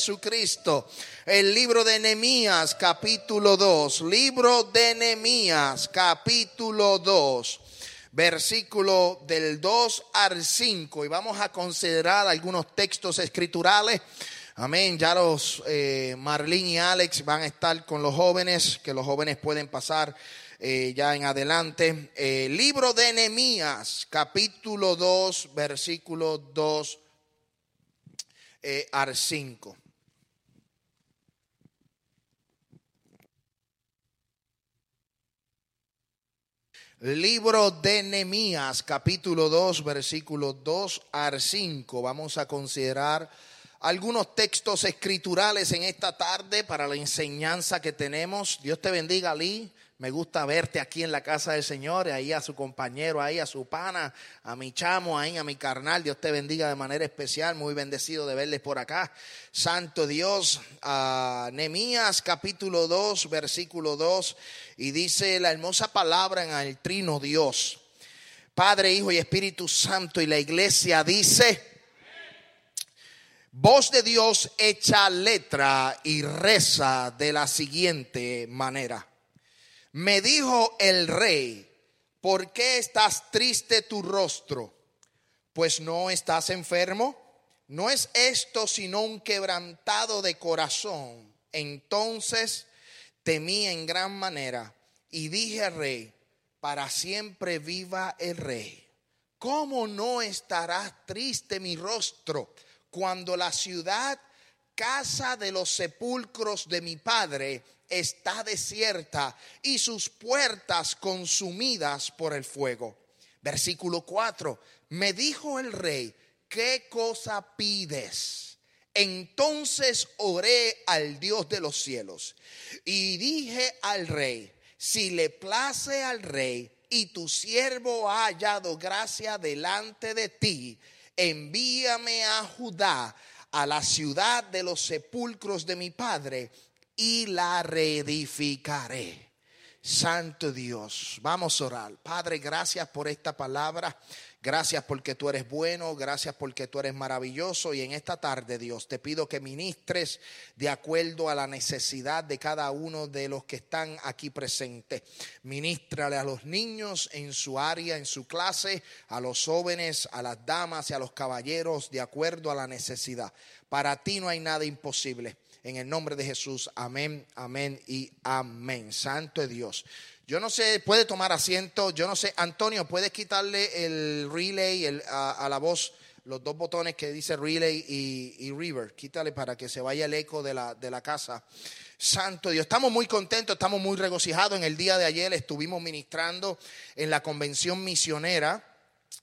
Jesucristo. El libro de Nehemías, capítulo 2. Libro de Nehemías, capítulo 2. Versículo del 2 al 5. Y vamos a considerar algunos textos escriturales. Amén. Ya los eh, Marlene y Alex van a estar con los jóvenes, que los jóvenes pueden pasar eh, ya en adelante. Eh, libro de Nehemías, capítulo 2, versículo 2 eh, al 5. Libro de Nehemías, capítulo 2, versículo 2 al 5. Vamos a considerar algunos textos escriturales en esta tarde para la enseñanza que tenemos. Dios te bendiga, Lee. Me gusta verte aquí en la casa del Señor, ahí a su compañero, ahí a su pana, a mi chamo, ahí a mi carnal. Dios te bendiga de manera especial. Muy bendecido de verles por acá. Santo Dios, a Nemías capítulo 2, versículo 2. Y dice la hermosa palabra en el trino Dios. Padre, Hijo y Espíritu Santo. Y la iglesia dice, voz de Dios echa letra y reza de la siguiente manera. Me dijo el rey, ¿por qué estás triste tu rostro? Pues no estás enfermo. No es esto sino un quebrantado de corazón. Entonces temí en gran manera y dije al rey, para siempre viva el rey. ¿Cómo no estará triste mi rostro cuando la ciudad, casa de los sepulcros de mi padre, está desierta y sus puertas consumidas por el fuego. Versículo 4. Me dijo el rey, ¿qué cosa pides? Entonces oré al Dios de los cielos y dije al rey, si le place al rey y tu siervo ha hallado gracia delante de ti, envíame a Judá, a la ciudad de los sepulcros de mi padre, y la reedificaré. Santo Dios, vamos a orar. Padre, gracias por esta palabra. Gracias porque tú eres bueno, gracias porque tú eres maravilloso. Y en esta tarde, Dios, te pido que ministres de acuerdo a la necesidad de cada uno de los que están aquí presentes. Ministrale a los niños en su área, en su clase, a los jóvenes, a las damas y a los caballeros, de acuerdo a la necesidad. Para ti no hay nada imposible. En el nombre de Jesús, amén, amén y amén. Santo es Dios. Yo no sé, puede tomar asiento. Yo no sé, Antonio, ¿puedes quitarle el relay a, la voz, los dos botones que dice relay y, river? Quítale para que se vaya el eco de la, de la casa. Santo Dios, estamos muy contentos, estamos muy regocijados. En el día de ayer estuvimos ministrando en la convención misionera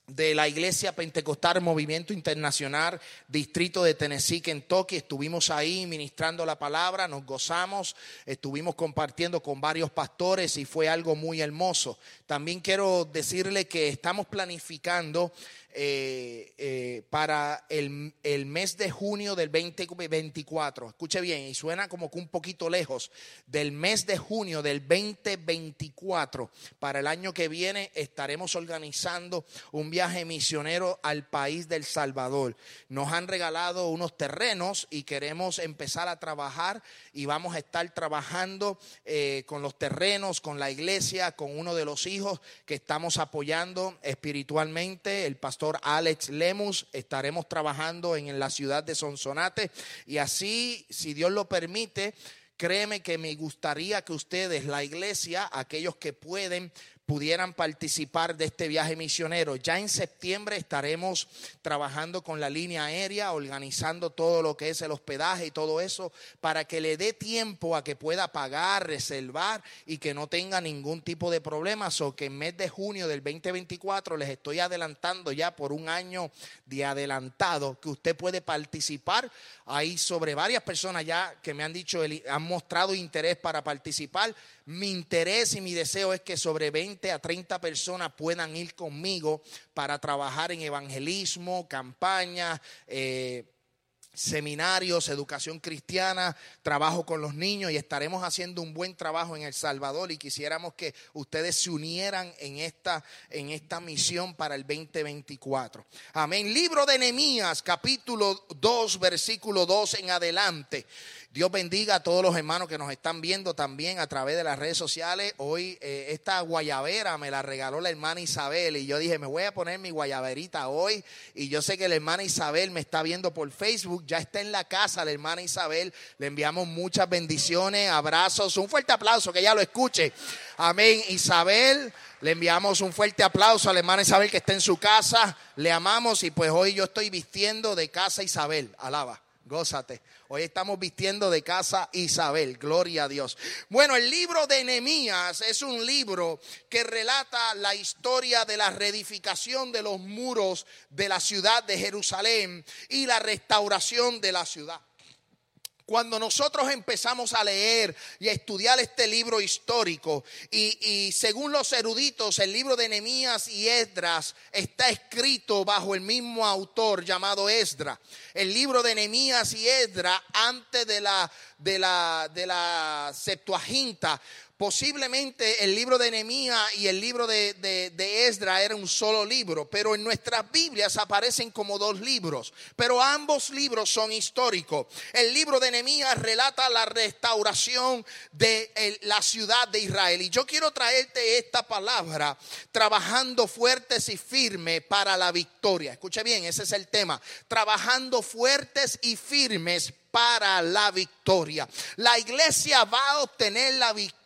de la Iglesia Pentecostal Movimiento Internacional, Distrito de Tennessee, Kentucky. Estuvimos ahí ministrando la palabra, nos gozamos, estuvimos compartiendo con varios pastores y fue algo muy hermoso. También quiero decirle que estamos planificando eh, eh, para el, el, mes de junio del 2024. Escuche bien, y suena como que un poquito lejos. Del mes de junio del 2024, para el año que viene, estaremos organizando un viaje misionero al país del Salvador. Nos han regalado unos terrenos y queremos empezar a trabajar y vamos a estar trabajando eh, con los terrenos, con la iglesia, con uno de los hijos que estamos apoyando espiritualmente, el pastor Alex Lemus. Estaremos trabajando en la ciudad de Sonsonate y así, si Dios lo permite, créeme que me gustaría que ustedes, la iglesia, aquellos que pueden, pudieran participar de este viaje misionero. Ya en septiembre estaremos trabajando con la línea aérea, organizando todo lo que es el hospedaje y todo eso, para que le dé tiempo a que pueda pagar, reservar y que no tenga ningún tipo de problemas. O que en mes de junio del 2024 les estoy adelantando ya por un año de adelantado que usted puede participar. Ahí sobre varias personas ya que me han dicho, han mostrado interés para participar. Mi interés y mi deseo es que sobre 20 a 30 personas puedan ir conmigo para trabajar en evangelismo, campaña. Eh, seminarios, educación cristiana, trabajo con los niños y estaremos haciendo un buen trabajo en El Salvador y quisiéramos que ustedes se unieran en esta, en esta misión para el 2024. Amén. Libro de Nehemías, capítulo 2, versículo 2 en adelante. Dios bendiga a todos los hermanos que nos están viendo también a través de las redes sociales. Hoy eh, esta guayabera me la regaló la hermana Isabel y yo dije, me voy a poner mi guayaberita hoy. Y yo sé que la hermana Isabel me está viendo por Facebook, ya está en la casa la hermana Isabel. Le enviamos muchas bendiciones, abrazos, un fuerte aplauso, que ella lo escuche. Amén, Isabel. Le enviamos un fuerte aplauso a la hermana Isabel que está en su casa. Le amamos y pues hoy yo estoy vistiendo de casa Isabel. Alaba, gózate. Hoy estamos vistiendo de casa Isabel, gloria a Dios. Bueno, el libro de Nehemías es un libro que relata la historia de la reedificación de los muros de la ciudad de Jerusalén y la restauración de la ciudad. Cuando nosotros empezamos a leer y a estudiar este libro histórico, y, según los eruditos, el libro de Nehemías y Esdras está escrito bajo el mismo autor llamado Esdra. El libro de Nehemías y Esdras, antes de la, de la, de la Septuaginta, Posiblemente el libro de Nehemías y el libro de, de, Esdra era un solo libro, pero en nuestras Biblias aparecen como dos libros. Pero ambos libros son históricos. El libro de Nehemías relata la restauración de la ciudad de Israel. Y yo quiero traerte esta palabra, trabajando fuertes y firmes para la victoria. Escuche bien, ese es el tema. Trabajando fuertes y firmes para la victoria. La iglesia va a obtener la victoria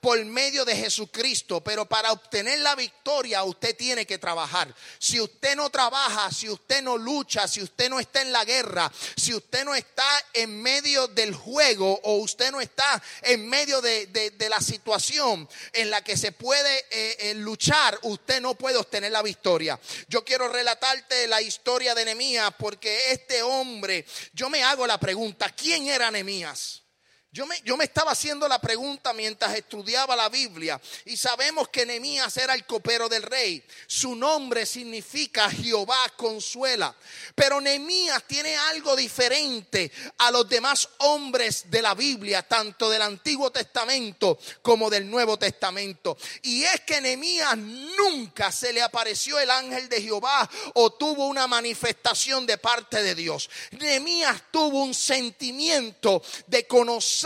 por medio de Jesucristo, pero para obtener la victoria usted tiene que trabajar. Si usted no trabaja, si usted no lucha, si usted no está en la guerra, si usted no está en medio del juego o usted no está en medio de, la situación en la que se puede eh, eh, luchar, usted no puede obtener la victoria. Yo quiero relatarte la historia de Nehemías porque este hombre, yo me hago la pregunta, ¿quién era Nehemías? Yo me, yo me, estaba haciendo la pregunta mientras estudiaba la Biblia y sabemos que Nehemías era el copero del rey. Su nombre significa Jehová consuela. Pero Nehemías tiene algo diferente a los demás hombres de la Biblia, tanto del Antiguo Testamento como del Nuevo Testamento. Y es que Nehemías nunca se le apareció el ángel de Jehová o tuvo una manifestación de parte de Dios. Nehemías tuvo un sentimiento de conocer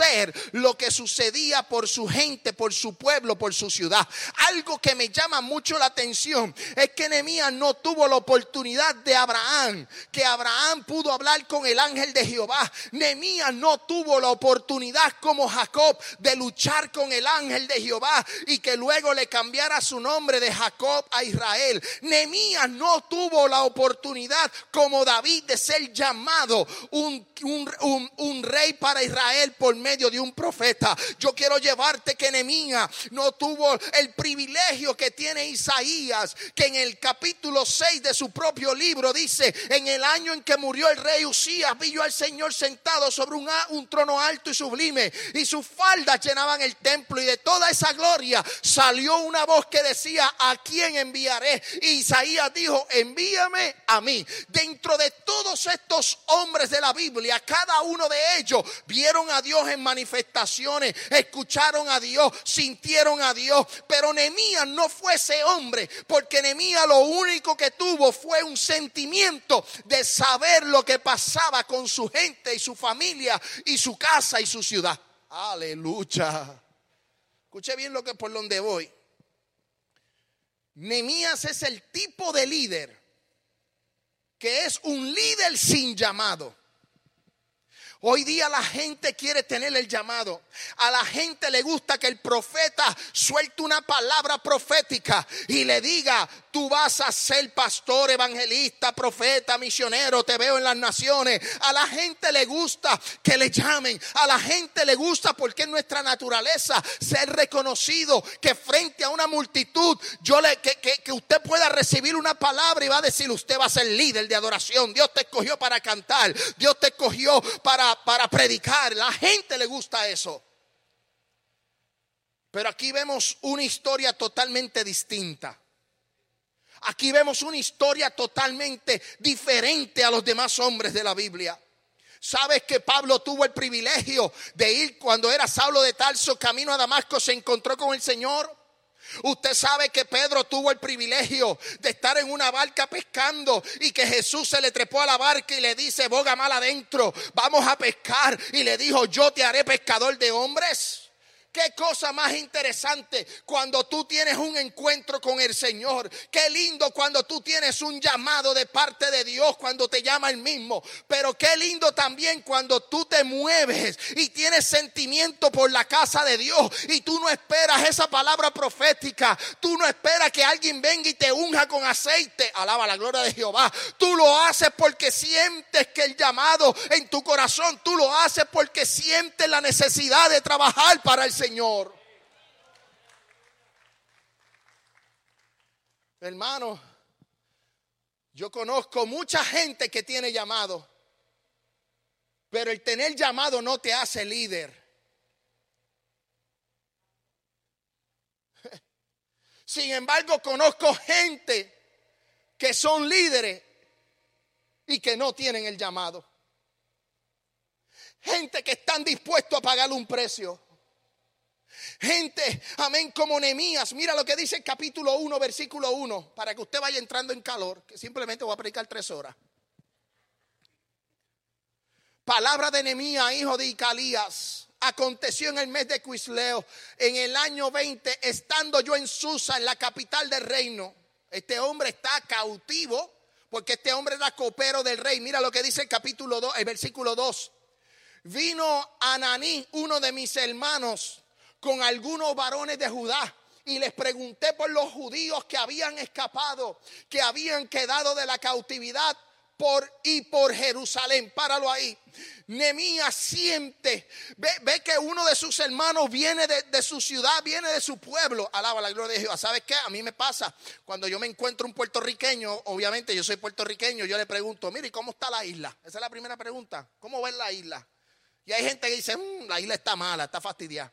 lo que sucedía por su gente, por su pueblo, por su ciudad. Algo que me llama mucho la atención es que Nehemías no tuvo la oportunidad de Abraham, que Abraham pudo hablar con el ángel de Jehová. Nehemías no tuvo la oportunidad como Jacob de luchar con el ángel de Jehová y que luego le cambiara su nombre de Jacob a Israel. Nehemías no tuvo la oportunidad como David de ser llamado un, rey para Israel por medio medio de un profeta. Yo quiero llevarte que no tuvo el privilegio que tiene Isaías, que en el capítulo 6 de su propio libro dice, en el año en que murió el rey Usías, vi yo al Señor sentado sobre un, un trono alto y sublime, y sus faldas llenaban el templo, y de toda esa gloria salió una voz que decía, ¿a quién enviaré? Y Isaías dijo, envíame a mí. Dentro de todos estos hombres de la Biblia, cada uno de ellos vieron a Dios en manifestaciones, escucharon a Dios, sintieron a Dios. Pero Nehemías no fue ese hombre, porque Nehemías lo único que tuvo fue un sentimiento de saber lo que pasaba con su gente y su familia y su casa y su ciudad. Aleluya. Escuche bien lo que por donde voy. Nehemías es el tipo de líder que es un líder sin llamado. Hoy día la gente quiere tener el llamado. A la gente le gusta que el profeta suelte una palabra profética y le diga, tú vas a ser pastor, evangelista, profeta, misionero, te veo en las naciones. A la gente le gusta que le llamen. A la gente le gusta porque es nuestra naturaleza ser reconocido, que frente a una multitud, yo le, que, que usted pueda recibir una palabra y va a decir, usted va a ser líder de adoración. Dios te escogió para cantar. Dios te escogió para para, predicar. La gente le gusta eso. Pero aquí vemos una historia totalmente distinta. Aquí vemos una historia totalmente diferente a los demás hombres de la Biblia. Sabes que Pablo tuvo el privilegio de ir cuando era Saulo de Tarso, camino a Damasco, se encontró con el Señor. Usted sabe que Pedro tuvo el privilegio de estar en una barca pescando y que Jesús se le trepó a la barca y le dice, boga mal adentro, vamos a pescar. Y le dijo, yo te haré pescador de hombres. Qué cosa más interesante cuando tú tienes un encuentro con el Señor. Qué lindo cuando tú tienes un llamado de parte de Dios, cuando te llama el mismo. Pero qué lindo también cuando tú te mueves y tienes sentimiento por la casa de Dios y tú no esperas esa palabra profética. Tú no esperas que alguien venga y te unja con aceite. Alaba la gloria de Jehová. Tú lo haces porque sientes que el llamado en tu corazón, tú lo haces porque sientes la necesidad de trabajar para el Señor. Hermano, yo conozco mucha gente que tiene llamado, pero el tener llamado no te hace líder. Sin embargo, conozco gente que son líderes y que no tienen el llamado. Gente que están dispuestos a pagar un precio. Gente, amén, como Nehemías. Mira lo que dice el capítulo 1, versículo 1, para que usted vaya entrando en calor, que simplemente voy a predicar tres horas. Palabra de Nehemías, hijo de Icalías. Aconteció en el mes de Quisleo, en el año 20, estando yo en Susa, en la capital del reino. Este hombre está cautivo, porque este hombre era copero del rey. Mira lo que dice el capítulo 2, el versículo 2. Vino Ananí, uno de mis hermanos, con algunos varones de Judá y les pregunté por los judíos que habían escapado, que habían quedado de la cautividad por y por Jerusalén. Páralo ahí. Nemías siente, ve, que uno de sus hermanos viene de, de, su ciudad, viene de su pueblo. Alaba la gloria de Jehová. ¿Sabes qué? A mí me pasa cuando yo me encuentro un puertorriqueño, obviamente yo soy puertorriqueño, yo le pregunto, mire, ¿cómo está la isla? Esa es la primera pregunta. ¿Cómo ves la isla? Y hay gente que dice, mm, la isla está mala, está fastidiada.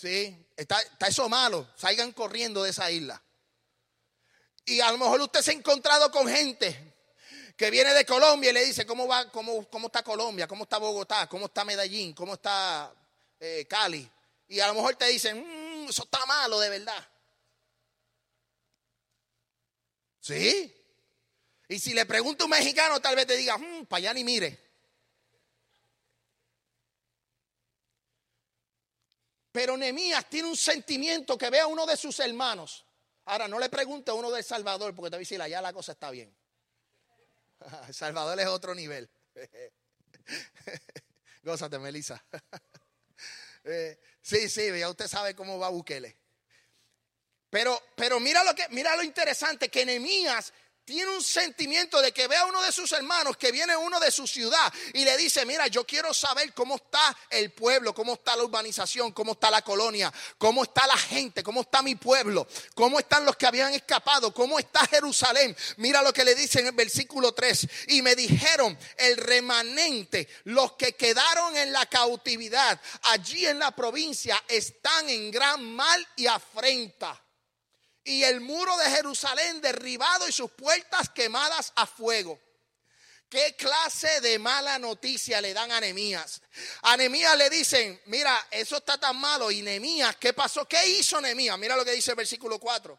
Sí, está, eso malo. Salgan corriendo de esa isla. Y a lo mejor usted se ha encontrado con gente que viene de Colombia y le dice, ¿cómo, va, cómo, cómo está Colombia? ¿Cómo está Bogotá? ¿Cómo está Medellín? ¿Cómo está eh, Cali? Y a lo mejor te dicen, mm, eso está malo de verdad. ¿Sí? Y si le pregunta a un mexicano, tal vez te diga, mm, para allá ni mire. Pero Nehemías tiene un sentimiento que ve a uno de sus hermanos. Ahora, no le pregunte a uno de Salvador, porque te voy a decir, allá la cosa está bien. Salvador es otro nivel. Gózate, Melissa. Eh, sí, sí, ya usted sabe cómo va Bukele. Pero, pero mira lo que, mira lo interesante, que Nehemías tiene un sentimiento de que ve a uno de sus hermanos que viene uno de su ciudad y le dice, mira, yo quiero saber cómo está el pueblo, cómo está la urbanización, cómo está la colonia, cómo está la gente, cómo está mi pueblo, cómo están los que habían escapado, cómo está Jerusalén. Mira lo que le dice en el versículo 3. Y me dijeron, el remanente, los que quedaron en la cautividad allí en la provincia, están en gran mal y afrenta y el muro de Jerusalén derribado y sus puertas quemadas a fuego. ¿Qué clase de mala noticia le dan a Nehemías? A Nehemías le dicen, mira, eso está tan malo. Y Nehemías, ¿qué pasó? ¿Qué hizo Nehemías? Mira lo que dice el versículo 4.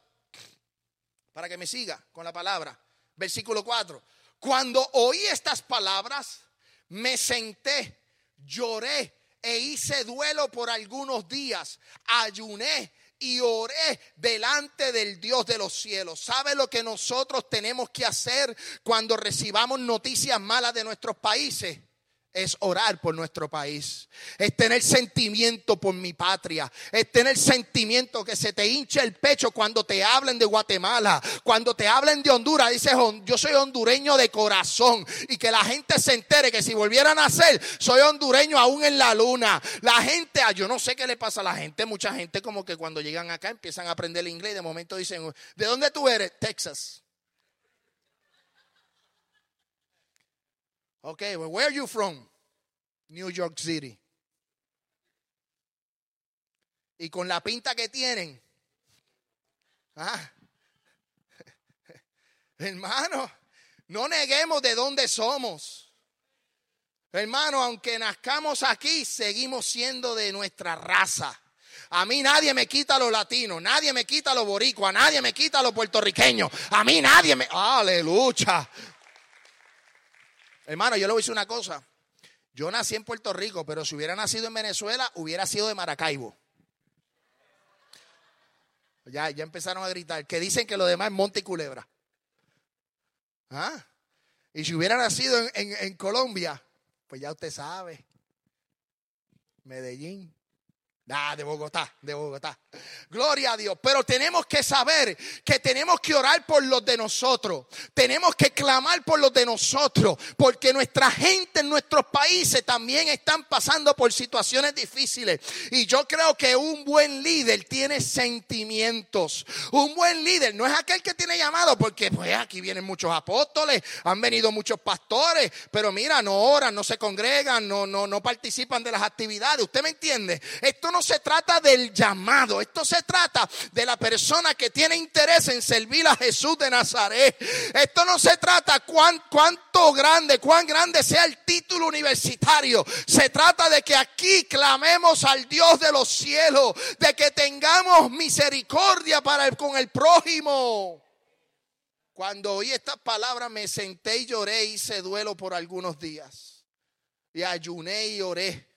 Para que me siga con la palabra. Versículo 4. Cuando oí estas palabras, me senté, lloré e hice duelo por algunos días. Ayuné y oré delante del Dios de los cielos. ¿Sabe lo que nosotros tenemos que hacer cuando recibamos noticias malas de nuestros países? Es orar por nuestro país, es tener sentimiento por mi patria, es tener sentimiento que se te hinche el pecho cuando te hablen de Guatemala, cuando te hablen de Honduras, dices, yo soy hondureño de corazón y que la gente se entere que si volvieran a ser, soy hondureño aún en la luna. La gente, ah, yo no sé qué le pasa a la gente, mucha gente como que cuando llegan acá empiezan a aprender el inglés y de momento dicen, ¿de dónde tú eres? Texas. Okay, well, where are you from? New York City. Y con la pinta que tienen, ah, Hermano, no neguemos de dónde somos. Hermano, aunque nazcamos aquí, seguimos siendo de nuestra raza. A mí nadie me quita los latinos, nadie me quita los boricuas, nadie me quita los puertorriqueños. A mí nadie me... Aleluya. Hermano, yo le voy a decir una cosa. Yo nací en Puerto Rico, pero si hubiera nacido en Venezuela, hubiera sido de Maracaibo. Ya, ya empezaron a gritar, que dicen que lo demás es Monte y Culebra. ¿Ah? Y si hubiera nacido en, en Colombia, pues ya usted sabe. Medellín. Ah, de Bogotá, de Bogotá. Gloria a Dios. Pero tenemos que saber que tenemos que orar por los de nosotros. Tenemos que clamar por los de nosotros. Porque nuestra gente en nuestros países también están pasando por situaciones difíciles. Y yo creo que un buen líder tiene sentimientos. Un buen líder no es aquel que tiene llamado. Porque pues aquí vienen muchos apóstoles, han venido muchos pastores. Pero mira, no oran, no se congregan, no, no, no participan de las actividades. ¿Usted me entiende? Esto no se trata del llamado, esto se trata de la persona que tiene interés en servir a Jesús de Nazaret. Esto no se trata cuán, cuánto grande, cuán grande sea el título universitario. Se trata de que aquí clamemos al Dios de los cielos, de que tengamos misericordia para el, con el prójimo. Cuando oí estas palabras me senté y lloré, hice duelo por algunos días. Y ayuné y oré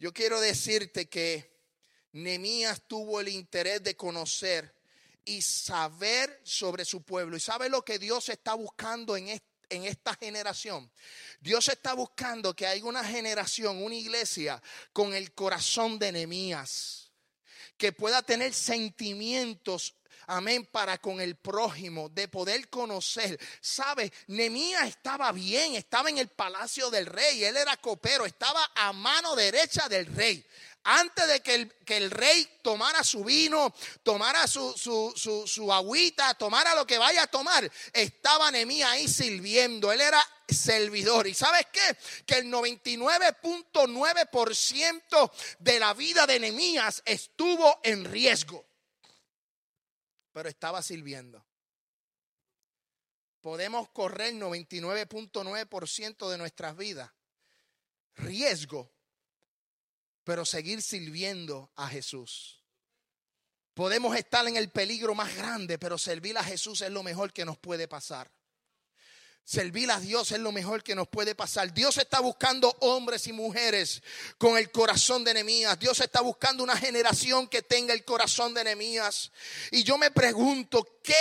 yo quiero decirte que Nemías tuvo el interés de conocer y saber sobre su pueblo. ¿Y sabe lo que Dios está buscando en, en esta generación? Dios está buscando que haya una generación, una iglesia con el corazón de Nemías, que pueda tener sentimientos amén, para con el prójimo, de poder conocer. ¿Sabe? Nemías estaba bien, estaba en el palacio del rey, él era copero, estaba a mano derecha del rey. Antes de que el, que el rey tomara su vino, tomara su, su, su, agüita, tomara lo que vaya a tomar, estaba Nemías ahí sirviendo. Él era servidor. ¿Y sabes qué? Que el 99.9% de la vida de Nemías estuvo en riesgo pero estaba sirviendo. Podemos correr 99.9% de nuestras vidas. Riesgo, pero seguir sirviendo a Jesús. Podemos estar en el peligro más grande, pero servir a Jesús es lo mejor que nos puede pasar. Servir a Dios es lo mejor que nos puede pasar. Dios está buscando hombres y mujeres con el corazón de enemías. Dios está buscando una generación que tenga el corazón de enemías. Y yo me pregunto, ¿qué,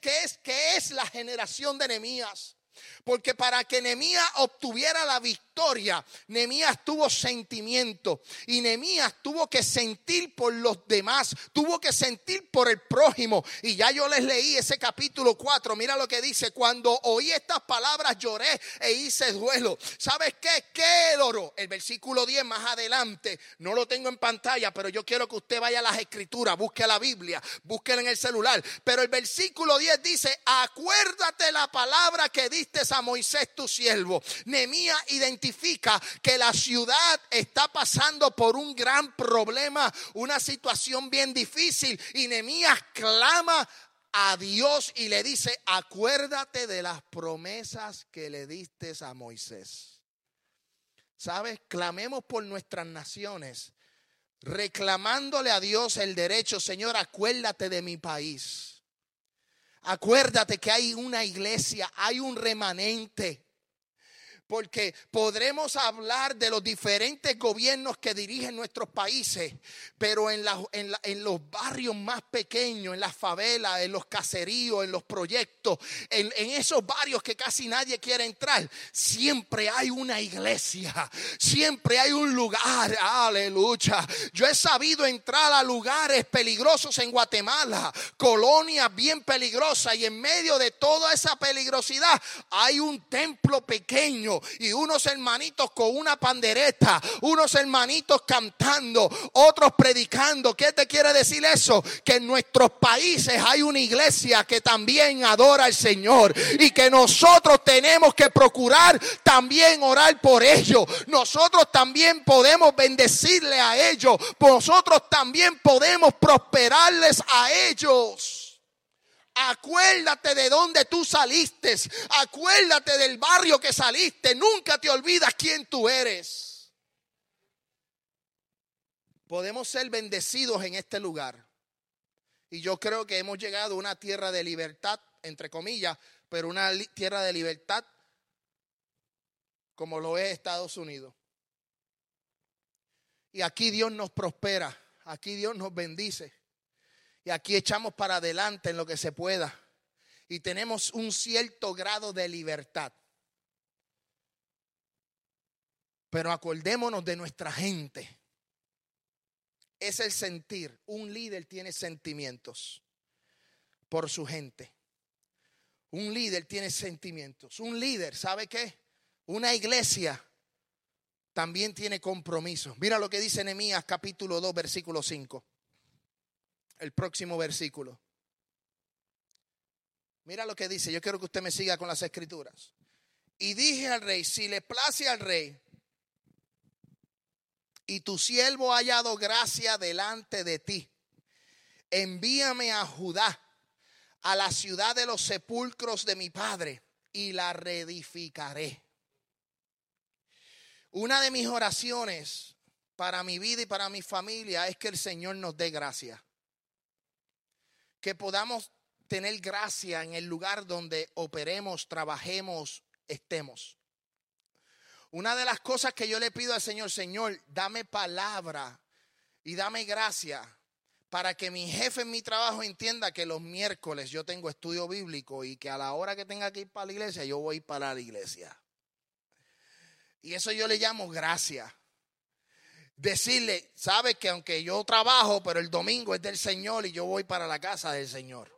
qué, es, ¿qué es la generación de enemías? Porque para que Nemías obtuviera la victoria, Nemías tuvo sentimiento y Nemías tuvo que sentir por los demás, tuvo que sentir por el prójimo. Y ya yo les leí ese capítulo 4, mira lo que dice, cuando oí estas palabras lloré e hice duelo. ¿Sabes qué? ¿Qué oro? El versículo 10 más adelante, no lo tengo en pantalla, pero yo quiero que usted vaya a las escrituras, busque la Biblia, búsquela en el celular. Pero el versículo 10 dice, acuérdate la palabra que diste a Moisés tu siervo. Nemías identificó que la ciudad está pasando por un gran problema, una situación bien difícil. Y Nehemías clama a Dios y le dice, acuérdate de las promesas que le diste a Moisés. ¿Sabes? Clamemos por nuestras naciones, reclamándole a Dios el derecho, Señor, acuérdate de mi país. Acuérdate que hay una iglesia, hay un remanente porque podremos hablar de los diferentes gobiernos que dirigen nuestros países, pero en, en, los barrios más pequeños, en las favelas, en los caseríos, en los proyectos, en esos barrios que casi nadie quiere entrar, siempre hay una iglesia, siempre hay un lugar, aleluya. Yo he sabido entrar a lugares peligrosos en Guatemala, colonias bien peligrosas, y en medio de toda esa peligrosidad hay un templo pequeño y unos hermanitos con una pandereta, unos hermanitos cantando, otros predicando. ¿Qué te quiere decir eso? Que en nuestros países hay una iglesia que también adora al Señor y que nosotros tenemos que procurar también orar por ellos. Nosotros también podemos bendecirle a ellos. Nosotros también podemos prosperarles a ellos. Acuérdate de dónde tú saliste. Acuérdate del barrio que saliste. Nunca te olvidas quién tú eres. Podemos ser bendecidos en este lugar. Y yo creo que hemos llegado a una tierra de libertad, entre comillas, pero una tierra de libertad como lo es Estados Unidos. Y aquí Dios nos prospera, aquí Dios nos bendice. Y aquí echamos para adelante en lo que se pueda. Y tenemos un cierto grado de libertad. Pero acordémonos de nuestra gente. Es el sentir. Un líder tiene sentimientos por su gente. Un líder tiene sentimientos. Un líder, ¿sabe qué? Una iglesia también tiene compromiso. Mira lo que dice Nehemías capítulo 2, versículo 5 el próximo versículo. Mira lo que dice, yo quiero que usted me siga con las escrituras. Y dije al rey, si le place al rey y tu siervo ha hallado gracia delante de ti, envíame a Judá, a la ciudad de los sepulcros de mi padre, y la reedificaré. Una de mis oraciones para mi vida y para mi familia es que el Señor nos dé gracia que podamos tener gracia en el lugar donde operemos, trabajemos, estemos. Una de las cosas que yo le pido al Señor, Señor, dame palabra y dame gracia para que mi jefe en mi trabajo entienda que los miércoles yo tengo estudio bíblico y que a la hora que tenga que ir para la iglesia, yo voy para la iglesia. Y eso yo le llamo gracia decirle, sabe que aunque yo trabajo, pero el domingo es del Señor y yo voy para la casa del Señor.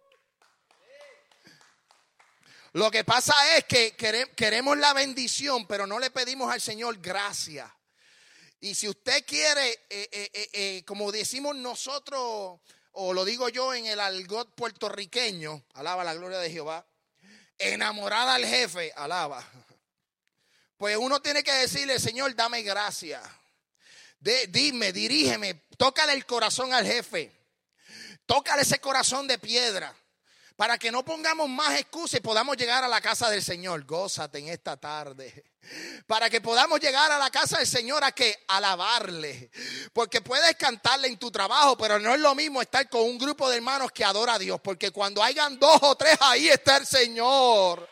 Lo que pasa es que queremos la bendición, pero no le pedimos al Señor gracia. Y si usted quiere, eh, eh, eh, como decimos nosotros, o lo digo yo en el algot puertorriqueño, alaba la gloria de Jehová, enamorada al jefe, alaba. Pues uno tiene que decirle, Señor, dame dime, dirígeme, tócale el corazón al jefe. Tócale ese corazón de piedra. Para que no pongamos más excusas y podamos llegar a la casa del Señor. Gózate en esta tarde. Para que podamos llegar a la casa del Señor a que alabarle. Porque puedes cantarle en tu trabajo, pero no es lo mismo estar con un grupo de hermanos que adora a Dios. Porque cuando hayan dos o tres, ahí está el Señor.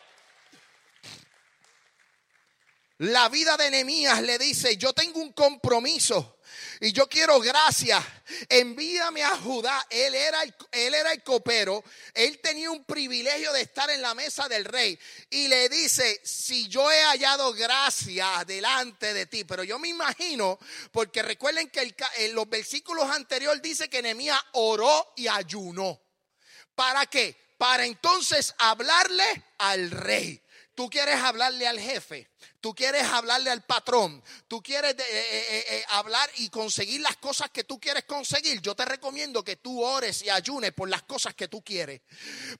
La vida de Nehemías le dice, yo tengo un compromiso y yo quiero gracia. Envíame a Judá. Él era, el, el copero. Él tenía un privilegio de estar en la mesa del rey. Y le dice, si yo he hallado gracia delante de ti. Pero yo me imagino, porque recuerden que en los versículos anteriores dice que Nehemías oró y ayunó. ¿Para qué? Para entonces hablarle al rey. Tú quieres hablarle al jefe, tú quieres hablarle al patrón, tú quieres eh, eh, eh, hablar y conseguir las cosas que tú quieres conseguir. Yo te recomiendo que tú ores y ayunes por las cosas que tú quieres.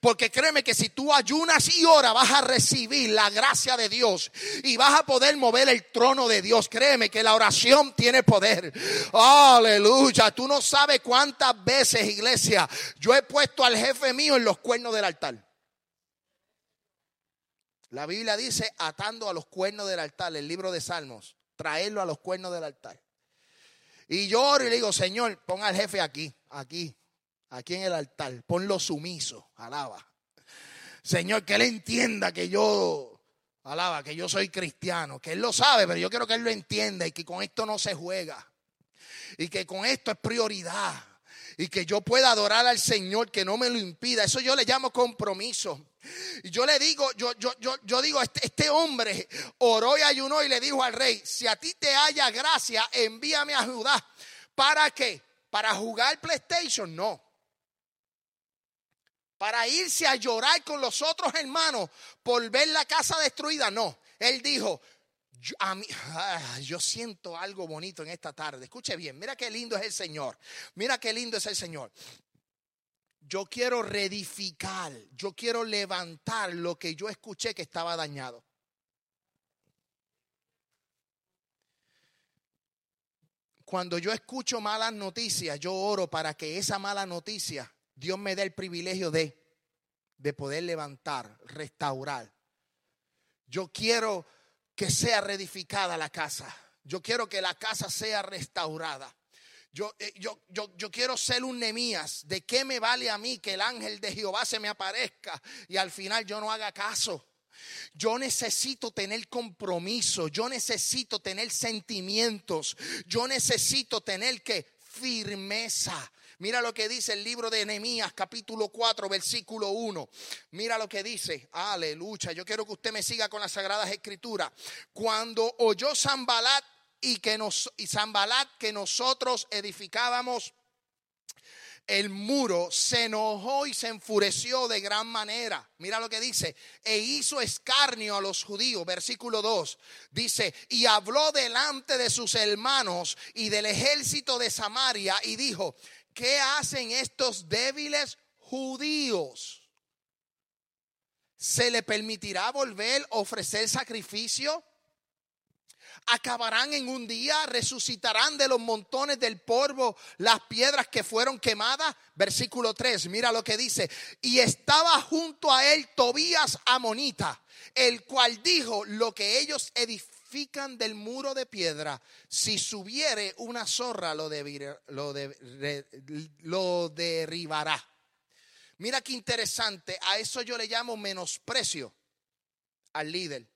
Porque créeme que si tú ayunas y oras vas a recibir la gracia de Dios y vas a poder mover el trono de Dios. Créeme que la oración tiene poder. Aleluya. Tú no sabes cuántas veces, iglesia, yo he puesto al jefe mío en los cuernos del altar. La Biblia dice atando a los cuernos del altar, el libro de Salmos, traerlo a los cuernos del altar. Y yo oro y le digo, Señor, pon al jefe aquí, aquí, aquí en el altar, ponlo sumiso, alaba. Señor, que él entienda que yo, alaba, que yo soy cristiano, que él lo sabe, pero yo quiero que él lo entienda y que con esto no se juega. Y que con esto es prioridad. Y que yo pueda adorar al Señor, que no me lo impida. Eso yo le llamo compromiso. Y yo le digo, yo, yo, yo, yo digo, este, este, hombre oró y ayunó y le dijo al rey, si a ti te haya gracia, envíame a Judá. ¿Para qué? ¿Para jugar PlayStation? No. Para irse a llorar con los otros hermanos por ver la casa destruida? No. Él dijo, yo, a mí, yo siento algo bonito en esta tarde. Escuche bien, mira qué lindo es el Señor. Mira qué lindo es el Señor yo quiero reedificar, yo quiero levantar lo que yo escuché que estaba dañado. Cuando yo escucho malas noticias, yo oro para que esa mala noticia Dios me dé el privilegio de de poder levantar, restaurar. Yo quiero que sea reedificada la casa. Yo quiero que la casa sea restaurada. Yo, eh, yo, yo, yo, quiero ser un Nemías. ¿De qué me vale a mí que el ángel de Jehová se me aparezca y al final yo no haga caso? Yo necesito tener compromiso, yo necesito tener sentimientos, yo necesito tener que firmeza. Mira lo que dice el libro de Nehemías, capítulo 4, versículo 1. Mira lo que dice. Aleluya. Yo quiero que usted me siga con las sagradas escrituras. Cuando oyó Zambalat y que nos y Zambalat que nosotros edificábamos el muro, se enojó y se enfureció de gran manera. Mira lo que dice, e hizo escarnio a los judíos, versículo 2. Dice, y habló delante de sus hermanos y del ejército de Samaria y dijo, ¿qué hacen estos débiles judíos? ¿Se le permitirá volver a ofrecer sacrificio? Acabarán en un día, resucitarán de los montones del polvo las piedras que fueron quemadas. Versículo 3, mira lo que dice. Y estaba junto a él Tobías Amonita, el cual dijo, lo que ellos edifican del muro de piedra, si subiere una zorra lo, lo, lo derribará. Mira qué interesante, a eso yo le llamo menosprecio al líder.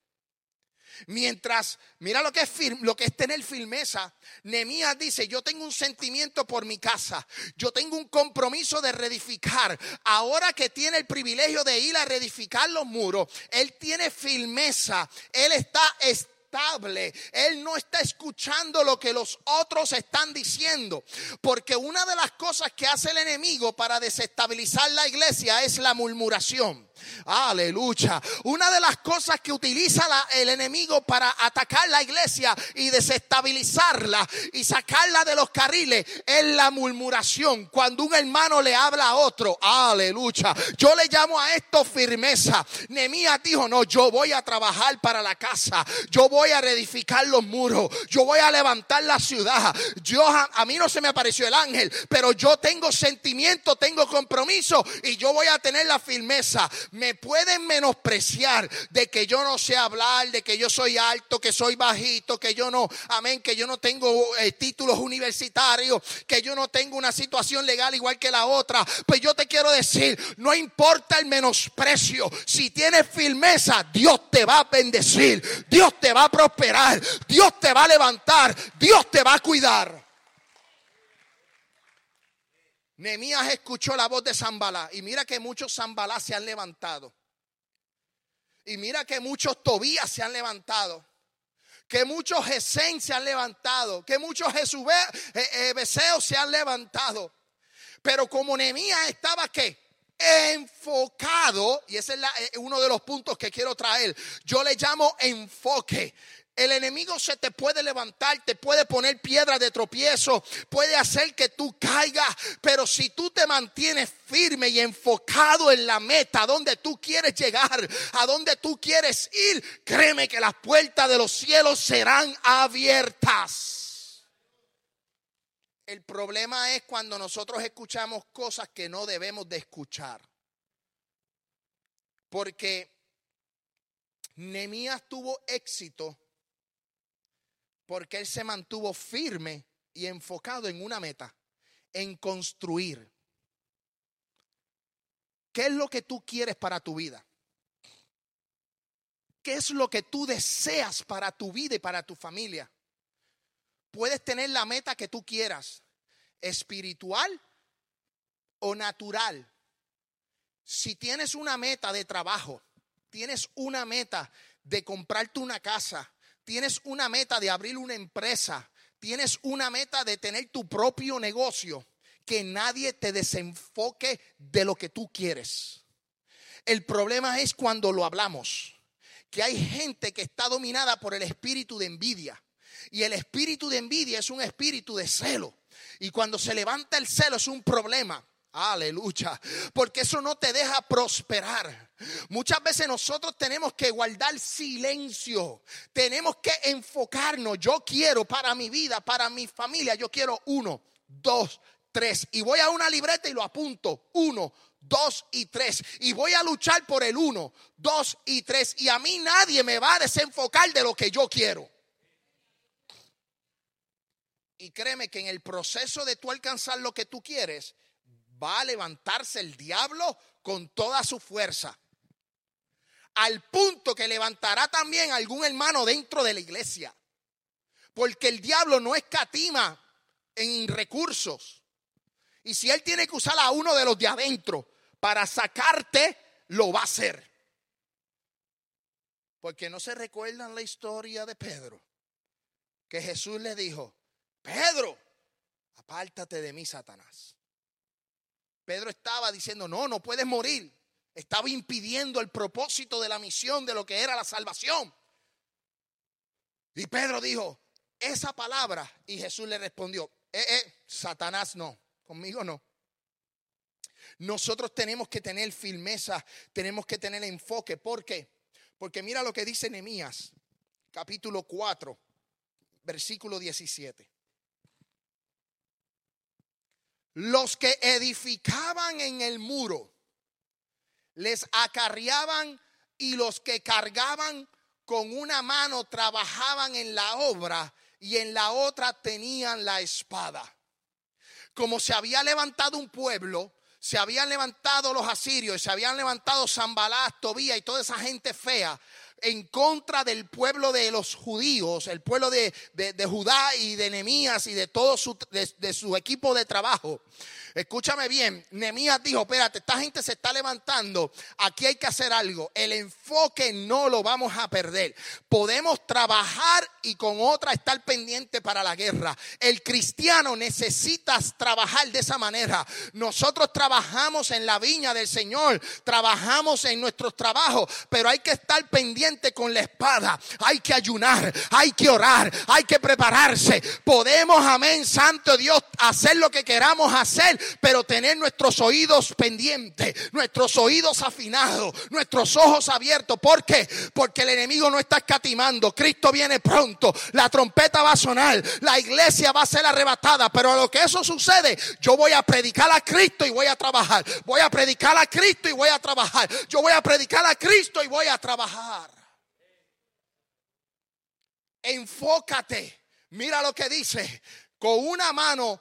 Mientras, mira lo que es lo que es tener firmeza. Nemías dice, yo tengo un sentimiento por mi casa. Yo tengo un compromiso de reedificar. Ahora que tiene el privilegio de ir a reedificar los muros, él tiene firmeza. Él está estable. Él no está escuchando lo que los otros están diciendo. Porque una de las cosas que hace el enemigo para desestabilizar la iglesia es la murmuración. Aleluya. Una de las cosas que utiliza el enemigo para atacar la iglesia y desestabilizarla y sacarla de los carriles es la murmuración. Cuando un hermano le habla a otro, aleluya. Yo le llamo a esto firmeza. Nemías dijo, no, yo voy a trabajar para la casa. Yo voy a reedificar los muros. Yo voy a levantar la ciudad. Yo, a mí no se me apareció el ángel, pero yo tengo sentimiento, tengo compromiso y yo voy a tener la firmeza me pueden menospreciar de que yo no sé hablar, de que yo soy alto, que soy bajito, que yo no, amén, que yo no tengo eh, títulos universitarios, que yo no tengo una situación legal igual que la otra. Pues yo te quiero decir, no importa el menosprecio, si tienes firmeza, Dios te va a bendecir, Dios te va a prosperar, Dios te va a levantar, Dios te va a cuidar. Nehemías escuchó la voz de Zambalá y mira que muchos Zambalá se han levantado. Y mira que muchos Tobías se han levantado. Que muchos Gesén se han levantado. Que muchos eh, eh, se han levantado. Pero como Nehemías estaba que enfocado, y ese es eh, uno de los puntos que quiero traer, yo le llamo enfoque. El enemigo se te puede levantar, te puede poner piedra de tropiezo, puede hacer que tú caigas, pero si tú te mantienes firme y enfocado en la meta, a donde tú quieres llegar, a donde tú quieres ir, créeme que las puertas de los cielos serán abiertas. El problema es cuando nosotros escuchamos cosas que no debemos de escuchar. Porque Nemías tuvo éxito porque él se mantuvo firme y enfocado en una meta, en construir. ¿Qué es lo que tú quieres para tu vida? ¿Qué es lo que tú deseas para tu vida y para tu familia? Puedes tener la meta que tú quieras, espiritual o natural. Si tienes una meta de trabajo, tienes una meta de comprarte una casa, tienes una meta de abrir una empresa, tienes una meta de tener tu propio negocio, que nadie te desenfoque de lo que tú quieres. El problema es cuando lo hablamos, que hay gente que está dominada por el espíritu de envidia. Y el espíritu de envidia es un espíritu de celo. Y cuando se levanta el celo es un problema. Aleluya. Porque eso no te deja prosperar. Muchas veces nosotros tenemos que guardar silencio. Tenemos que enfocarnos. Yo quiero para mi vida, para mi familia, yo quiero uno, dos, tres. Y voy a una libreta y lo apunto. Uno, dos y tres. Y voy a luchar por el uno, dos y tres. Y a mí nadie me va a desenfocar de lo que yo quiero. Y créeme que en el proceso de tú alcanzar lo que tú quieres, va a levantarse el diablo con toda su fuerza. Al punto que levantará también algún hermano dentro de la iglesia. Porque el diablo no escatima en recursos. Y si él tiene que usar a uno de los de adentro para sacarte, lo va a hacer. Porque no se recuerdan la historia de Pedro. Que Jesús le dijo, Pedro, apártate de mí, Satanás. Pedro estaba diciendo, no, no puedes morir. Estaba impidiendo el propósito de la misión de lo que era la salvación. Y Pedro dijo, esa palabra, y Jesús le respondió, eh, eh, Satanás no, conmigo no. Nosotros tenemos que tener firmeza, tenemos que tener enfoque. ¿Por qué? Porque mira lo que dice Nehemías, capítulo 4, versículo 17. Los que edificaban en el muro les acarreaban y los que cargaban con una mano trabajaban en la obra y en la otra tenían la espada. Como se había levantado un pueblo, se habían levantado los asirios, se habían levantado Zambalá, Tobía y toda esa gente fea en contra del pueblo de los judíos, el pueblo de, Judá y de Nemías y de todo su, de su equipo de trabajo. Escúchame bien, Nemías dijo, espérate, esta gente se está levantando, aquí hay que hacer algo, el enfoque no lo vamos a perder. Podemos trabajar y con otra estar pendiente para la guerra. El cristiano necesita trabajar de esa manera. Nosotros trabajamos en la viña del Señor, trabajamos en nuestros trabajos, pero hay que estar pendiente con la espada, hay que ayunar, hay que orar, hay que prepararse. Podemos, amén, Santo Dios, hacer lo que queramos hacer, pero tener nuestros oídos pendientes, nuestros oídos afinados, nuestros ojos abiertos. ¿Por qué? Porque el enemigo no está escatimando. Cristo viene pronto, la trompeta va a sonar, la iglesia va a ser arrebatada, pero a lo que eso sucede, yo voy a predicar a Cristo y voy a trabajar. Voy a predicar a Cristo y voy a trabajar. Yo voy a predicar a Cristo y voy a trabajar. Enfócate. Mira lo que dice. Con una mano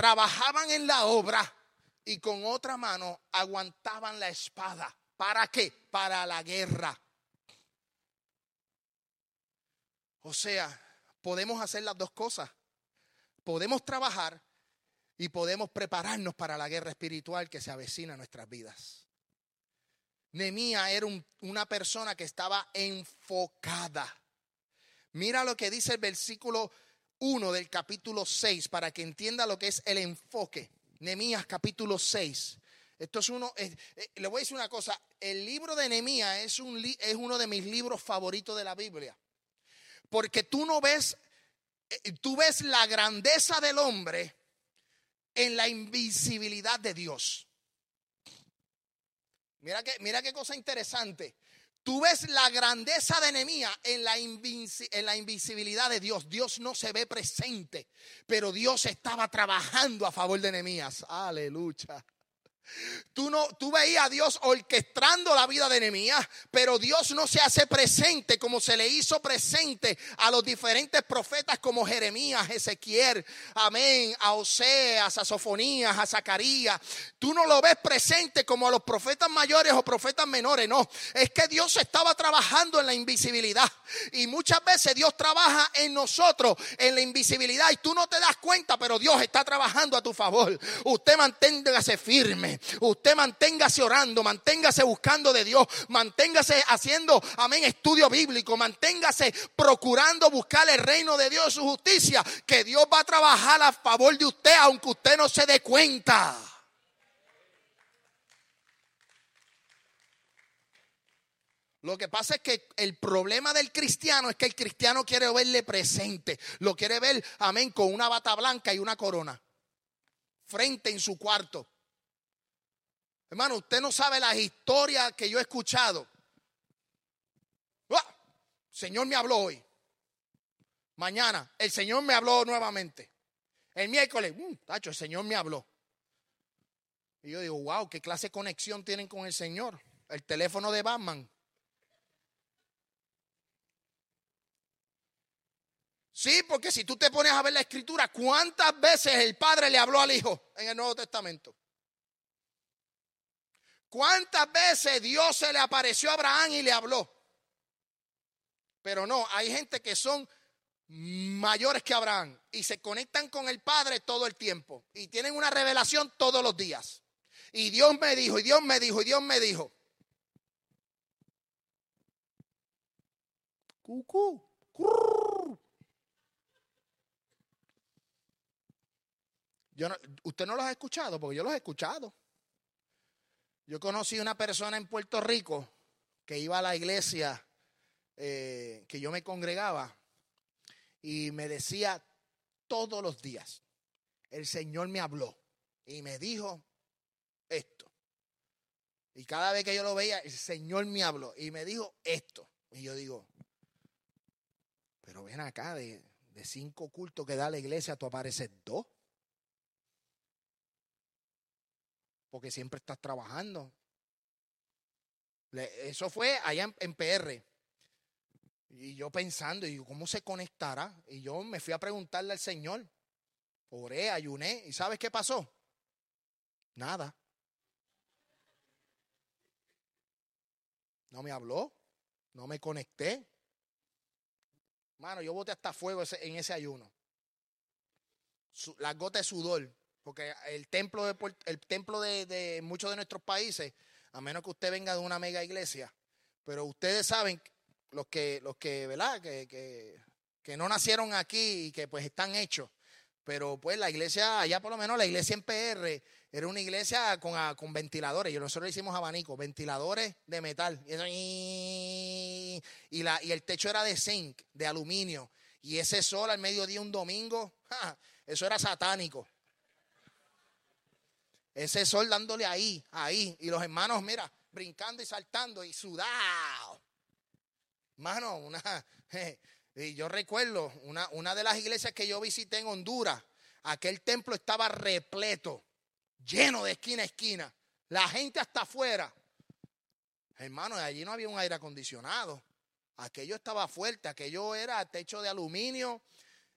trabajaban en la obra y con otra mano aguantaban la espada. ¿Para qué? Para la guerra. O sea, podemos hacer las dos cosas. Podemos trabajar y podemos prepararnos para la guerra espiritual que se avecina en nuestras vidas. Nemía era una persona que estaba enfocada. Mira lo que dice el versículo 1 del capítulo 6 para que entienda lo que es el enfoque. Nemías capítulo 6. Esto es uno, eh, le voy a decir una cosa, el libro de Nemías es, un, es uno de mis libros favoritos de la Biblia. Porque tú no ves, eh, tú ves la grandeza del hombre en la invisibilidad de Dios. Mira, que, mira qué cosa interesante. Tú ves la grandeza de Nehemías en la, invisibilidad de Dios. Dios no se ve presente, pero Dios estaba trabajando a favor de Nehemías. Aleluya. Tú, no, tú veías a Dios orquestando la vida de Nehemías, pero Dios no se hace presente como se le hizo presente a los diferentes profetas como Jeremías, Ezequiel, amén, a Oseas, a Sofonías, a Zacarías. Tú no lo ves presente como a los profetas mayores o profetas menores, no. Es que Dios estaba trabajando en la invisibilidad y muchas veces Dios trabaja en nosotros en la invisibilidad y tú no te das cuenta, pero Dios está trabajando a tu favor. Usted manténgase firme. Usted manténgase orando, manténgase buscando de Dios, manténgase haciendo, amén, estudio bíblico, manténgase procurando buscar el reino de Dios su justicia, que Dios va a trabajar a favor de usted aunque usted no se dé cuenta. Lo que pasa es que el problema del cristiano es que el cristiano quiere verle presente, lo quiere ver, amén, con una bata blanca y una corona, frente en su cuarto. Hermano, usted no sabe las historias que yo he escuchado. ¡Ah! Señor me habló hoy. Mañana, el Señor me habló nuevamente. El miércoles, mm, tacho, el Señor me habló. Y yo digo, wow, ¿qué clase de conexión tienen con el Señor? El teléfono de Batman. Sí, porque si tú te pones a ver la escritura, ¿cuántas veces el Padre le habló al Hijo en el Nuevo Testamento? ¿Cuántas veces Dios se le apareció a Abraham y le habló? Pero no, hay gente que son mayores que Abraham y se conectan con el Padre todo el tiempo y tienen una revelación todos los días. Y Dios me dijo, y Dios me dijo, y Dios me dijo. Cucú. Yo no, usted no los ha escuchado, porque yo los he escuchado. Yo conocí una persona en Puerto Rico que iba a la iglesia eh, que yo me congregaba y me decía todos los días, el Señor me habló y me dijo esto. Y cada vez que yo lo veía, el Señor me habló y me dijo esto. Y yo digo, pero ven acá, de, de cinco cultos que da la iglesia, tú apareces dos. Porque siempre estás trabajando. Eso fue allá en PR. Y yo pensando, y ¿cómo se conectará? Y yo me fui a preguntarle al Señor. Oré, ayuné. ¿Y sabes qué pasó? Nada. No me habló. No me conecté. Mano, yo boté hasta fuego en ese ayuno. Las gotas de sudor. Porque el templo, de, el templo de, muchos de nuestros países, a menos que usted venga de una mega iglesia, pero ustedes saben los que, los que, ¿verdad? Que, que, no nacieron aquí y que pues están hechos. Pero pues la iglesia, allá por lo menos la iglesia en PR, era una iglesia con, ah, con ventiladores. Y nosotros le hicimos abanico, ventiladores de metal. Y, la, y el techo era de zinc, de aluminio. Y ese sol al mediodía un domingo, eso era satánico. Ese sol dándole ahí, ahí. Y los hermanos, mira, brincando y saltando y sudado. Mano, una, y yo recuerdo una, una de las iglesias que yo visité en Honduras, aquel templo estaba repleto, lleno de esquina a esquina, la gente hasta afuera. Hermano, allí no había un aire acondicionado. Aquello estaba fuerte, aquello era techo de aluminio,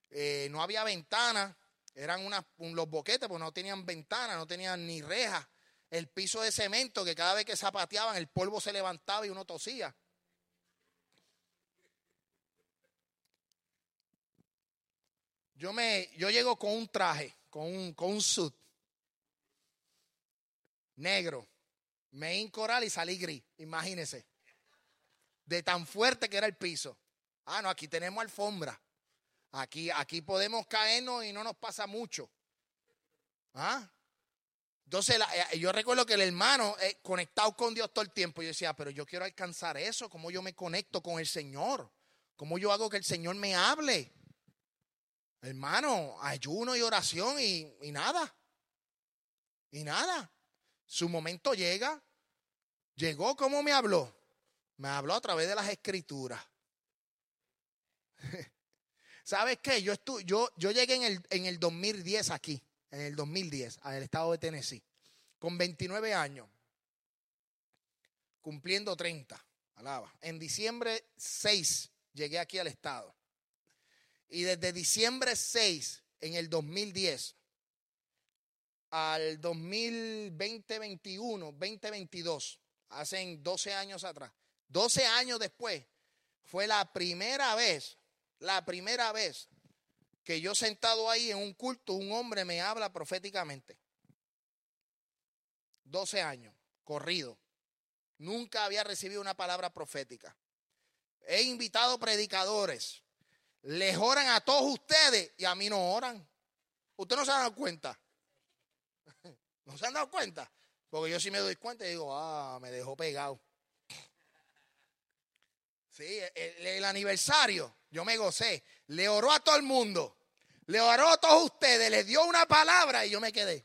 eh, no había ventana, eran los boquetes, pues no tenían ventana, no tenían ni rejas. El piso de cemento que cada vez que zapateaban el polvo se levantaba y uno tosía. Yo me, yo llego con un traje, con un, con un suit negro. Me coral y salí gris, imagínense. De tan fuerte que era el piso. Ah, no, aquí tenemos alfombra. Aquí, aquí podemos caernos y no nos pasa mucho. ¿Ah? Entonces, eh, yo recuerdo que el hermano, eh, conectado con Dios todo el tiempo, yo decía, pero yo quiero alcanzar eso, ¿cómo yo me conecto con el Señor? ¿Cómo yo hago que el Señor me hable? Hermano, ayuno y oración y, nada. Y nada. Su momento llega. Llegó como me habló. Me habló a través de las escrituras. ¿Sabes qué? Yo, yo, yo llegué en el, en el 2010 aquí, en el 2010, al estado de Tennessee, con 29 años, cumpliendo 30. Alaba. En diciembre 6 llegué aquí al estado. Y desde diciembre 6 en el 2010 al 2020-21, 2022, hace 12 años atrás, 12 años después, fue la primera vez, la primera vez que yo sentado ahí en un culto, un hombre me habla proféticamente. 12 años, corrido. Nunca había recibido una palabra profética. He invitado predicadores, les oran a todos ustedes y a mí no oran. Ustedes no se han dado cuenta. ¿No se han dado cuenta? Porque yo sí me doy cuenta y digo, ah, me dejó pegado. Sí, el, aniversario, yo me gocé. Le oró a todo el mundo. Le oró a todos ustedes. Le dio una palabra y yo me quedé.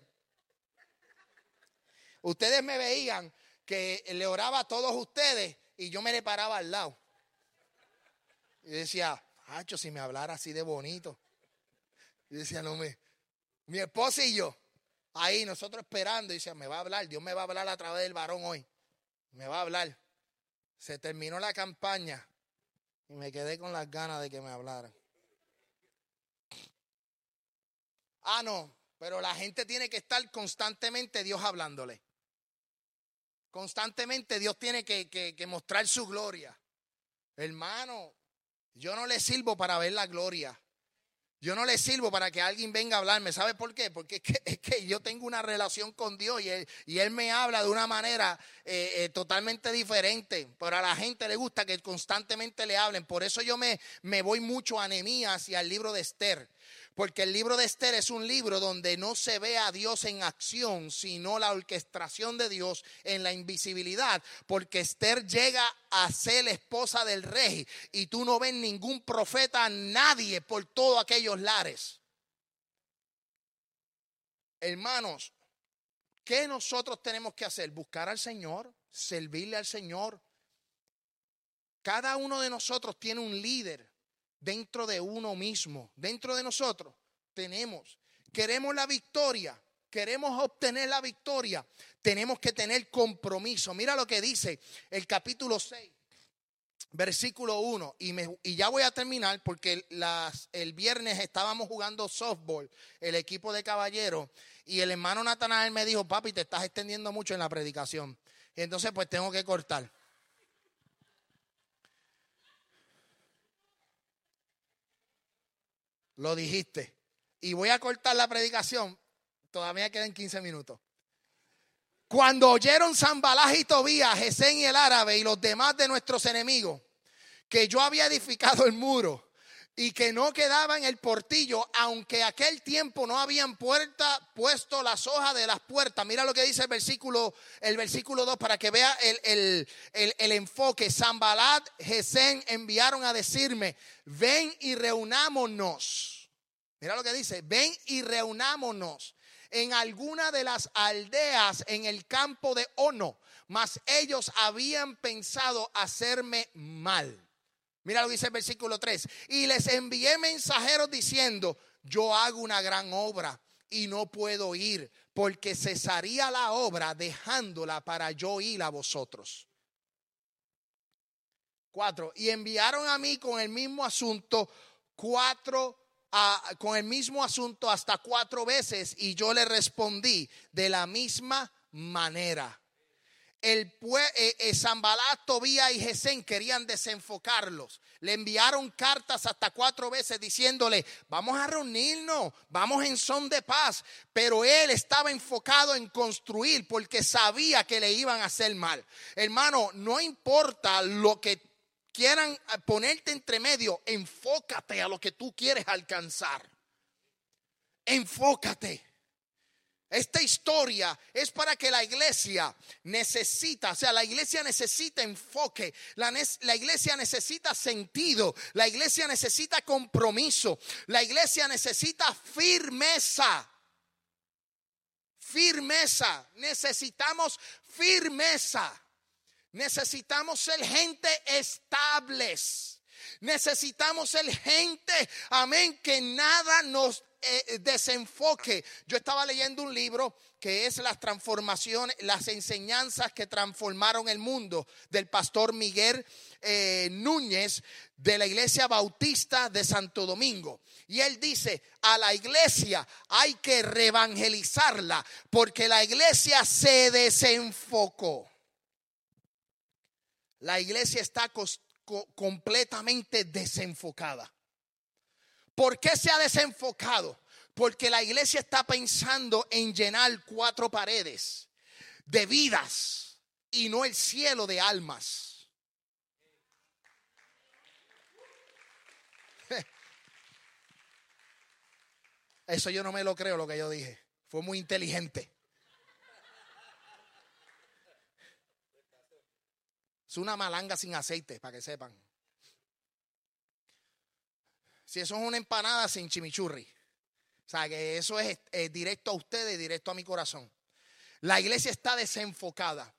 Ustedes me veían que le oraba a todos ustedes y yo me le paraba al lado. Y decía, Hacho, si me hablara así de bonito. Y decía, no me. Mi esposa y yo. ahí nosotros esperando y dice, me va a hablar, Dios me va a hablar a través del varón hoy. Me va a hablar. Se terminó la campaña y me quedé con las ganas de que me hablaran. Ah, no, pero la gente tiene que estar constantemente Dios hablándole. Constantemente Dios tiene que, que mostrar su gloria. Hermano, yo no le sirvo para ver la gloria. Yo no le sirvo para que alguien venga a hablarme. ¿Sabe por qué? Porque es que, yo tengo una relación con Dios y Él, y él me habla de una manera eh, eh, totalmente diferente. Pero a la gente le gusta que constantemente le hablen. Por eso yo me, me voy mucho a Nehemías y al libro de Esther. Porque el libro de Esther es un libro donde no se ve a Dios en acción, sino la orquestación de Dios en la invisibilidad. Porque Esther llega a ser la esposa del rey y tú no ves ningún profeta, nadie por todos aquellos lares. Hermanos, ¿qué nosotros tenemos que hacer? Buscar al Señor, servirle al Señor. Cada uno de nosotros tiene un líder dentro de uno mismo, dentro de nosotros, tenemos. Queremos la victoria, queremos obtener la victoria, tenemos que tener compromiso. Mira lo que dice el capítulo 6, versículo 1. Y, y ya voy a terminar porque las, el viernes estábamos jugando softball, el equipo de caballeros, y el hermano Natanael me dijo, papi, te estás extendiendo mucho en la predicación. Entonces pues tengo que cortar. Lo dijiste. Y voy a cortar la predicación. Todavía quedan 15 minutos. Cuando oyeron Zambalaj y Tobías, Gesén y el árabe y los demás de nuestros enemigos, que yo había edificado el muro y que no quedaba en el portillo, aunque aquel tiempo no habían puerta, puesto las hojas de las puertas. Mira lo que dice el versículo, el versículo 2 para que vea el, el enfoque. Zambalat, Gesén enviaron a decirme, ven y reunámonos. Mira lo que dice, ven y reunámonos en alguna de las aldeas en el campo de Ono, mas ellos habían pensado hacerme mal. Mira lo dice el versículo 3. Y les envié mensajeros diciendo, yo hago una gran obra y no puedo ir, porque cesaría la obra dejándola para yo ir a vosotros. Cuatro. Y enviaron a mí con el mismo asunto cuatro con el mismo asunto hasta cuatro veces y yo le respondí de la misma manera el eh, eh, Zambalat, Tobía y Gesén querían desenfocarlos. Le enviaron cartas hasta cuatro veces diciéndole, vamos a reunirnos, vamos en son de paz. Pero él estaba enfocado en construir porque sabía que le iban a hacer mal. Hermano, no importa lo que quieran ponerte entre medio, enfócate a lo que tú quieres alcanzar. Enfócate. Esta historia es para que la iglesia necesita, o sea, la iglesia necesita enfoque, la, iglesia necesita sentido, la iglesia necesita compromiso, la iglesia necesita firmeza. Firmeza, necesitamos firmeza. Necesitamos ser gente estables. Necesitamos ser gente, amén, que nada nos eh, desenfoque. Yo estaba leyendo un libro que es las transformaciones, las enseñanzas que transformaron el mundo del pastor Miguel eh, Núñez de la iglesia bautista de Santo Domingo. Y él dice, a la iglesia hay que reevangelizarla porque la iglesia se desenfocó. La iglesia está completamente desenfocada. ¿Por qué se ha desenfocado? Porque la iglesia está pensando en llenar cuatro paredes de vidas y no el cielo de almas. Eso yo no me lo creo lo que yo dije. Fue muy inteligente. Es una malanga sin aceite, para que sepan. Si eso es una empanada sin chimichurri. O sea, que eso es, directo a ustedes, directo a mi corazón. La iglesia está desenfocada.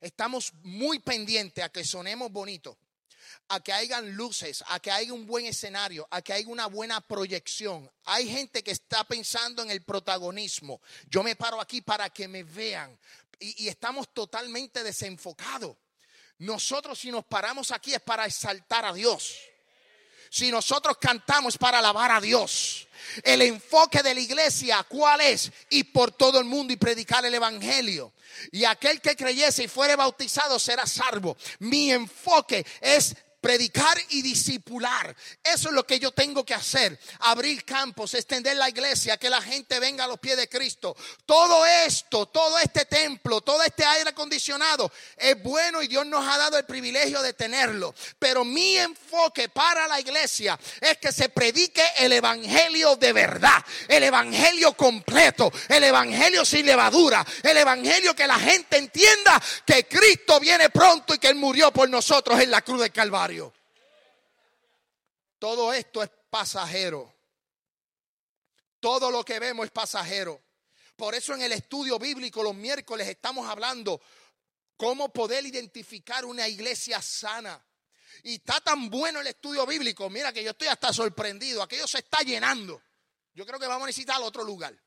Estamos muy pendientes a que sonemos bonitos, a que hayan luces, a que haya un buen escenario, a que haya una buena proyección. Hay gente que está pensando en el protagonismo. Yo me paro aquí para que me vean y, y estamos totalmente desenfocados. Nosotros si nos paramos aquí es para exaltar a Dios. Si nosotros cantamos para alabar a Dios. El enfoque de la iglesia, ¿cuál es? Ir por todo el mundo y predicar el Evangelio. Y aquel que creyese y fuere bautizado será salvo. Mi enfoque es predicar y discipular. Eso es lo que yo tengo que hacer. Abrir campos, extender la iglesia, que la gente venga a los pies de Cristo. Todo esto, todo este templo, todo este aire acondicionado es bueno y Dios nos ha dado el privilegio de tenerlo. Pero mi enfoque para la iglesia es que se predique el evangelio de verdad, el evangelio completo, el evangelio sin levadura, el evangelio que la gente entienda que Cristo viene pronto y que Él murió por nosotros en la cruz del Calvario. Todo esto es pasajero. Todo lo que vemos es pasajero. Por eso en el estudio bíblico los miércoles estamos hablando cómo poder identificar una iglesia sana. Y está tan bueno el estudio bíblico, mira que yo estoy hasta sorprendido, aquello se está llenando. Yo creo que vamos a necesitar otro lugar.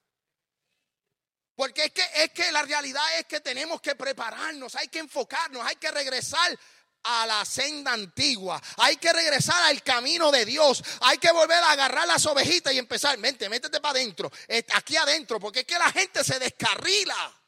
Porque es que, es que la realidad es que tenemos que prepararnos, hay que enfocarnos, hay que regresar a la senda antigua. Hay que regresar al camino de Dios. Hay que volver a agarrar las ovejitas y empezar. Mente, métete para adentro. Aquí adentro. Porque es que la gente se descarrila.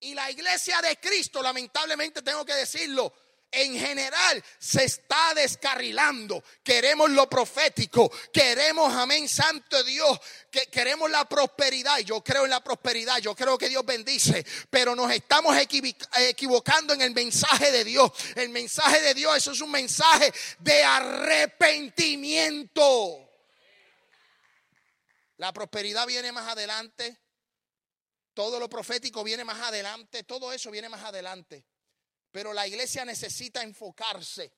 Y la iglesia de Cristo, lamentablemente tengo que decirlo, en general se está descarrilando. Queremos lo profético, queremos, amén, santo Dios, que queremos la prosperidad. Yo creo en la prosperidad, yo creo que Dios bendice, pero nos estamos equivocando en el mensaje de Dios. El mensaje de Dios, eso es un mensaje de arrepentimiento. La prosperidad viene más adelante. Todo lo profético viene más adelante. Todo eso viene más adelante. Pero la iglesia necesita enfocarse.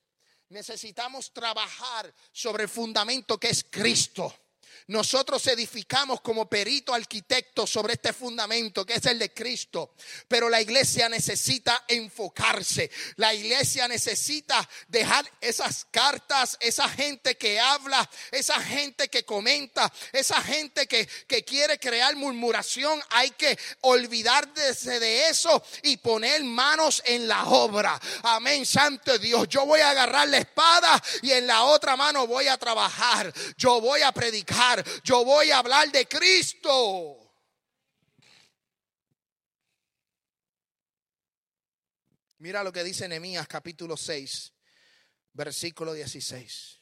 Necesitamos trabajar sobre el fundamento que es Cristo. Nosotros edificamos como perito arquitecto sobre este fundamento que es el de Cristo. Pero la iglesia necesita enfocarse. La iglesia necesita dejar esas cartas, esa gente que habla, esa gente que comenta, esa gente que, que quiere crear murmuración. Hay que olvidarse de eso y poner manos en la obra. Amén, Santo Dios. Yo voy a agarrar la espada y en la otra mano voy a trabajar. Yo voy a predicar yo voy a hablar de Cristo. Mira lo que dice Nehemías capítulo 6, versículo 16.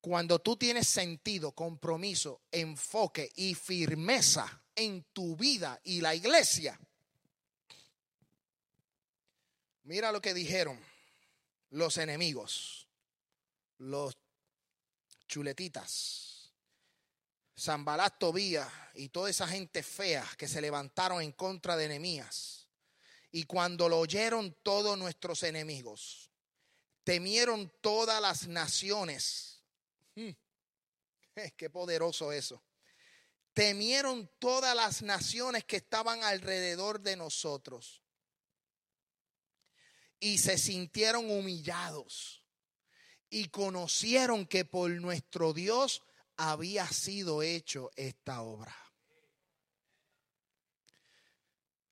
Cuando tú tienes sentido, compromiso, enfoque y firmeza en tu vida y la iglesia, mira lo que dijeron los enemigos, los chuletitas, Zambalat Tobía y toda esa gente fea que se levantaron en contra de Enemías. Y cuando lo oyeron todos nuestros enemigos, temieron todas las naciones. Hmm. Qué poderoso eso. Temieron todas las naciones que estaban alrededor de nosotros. Y se sintieron humillados y conocieron que por nuestro Dios había sido hecho esta obra.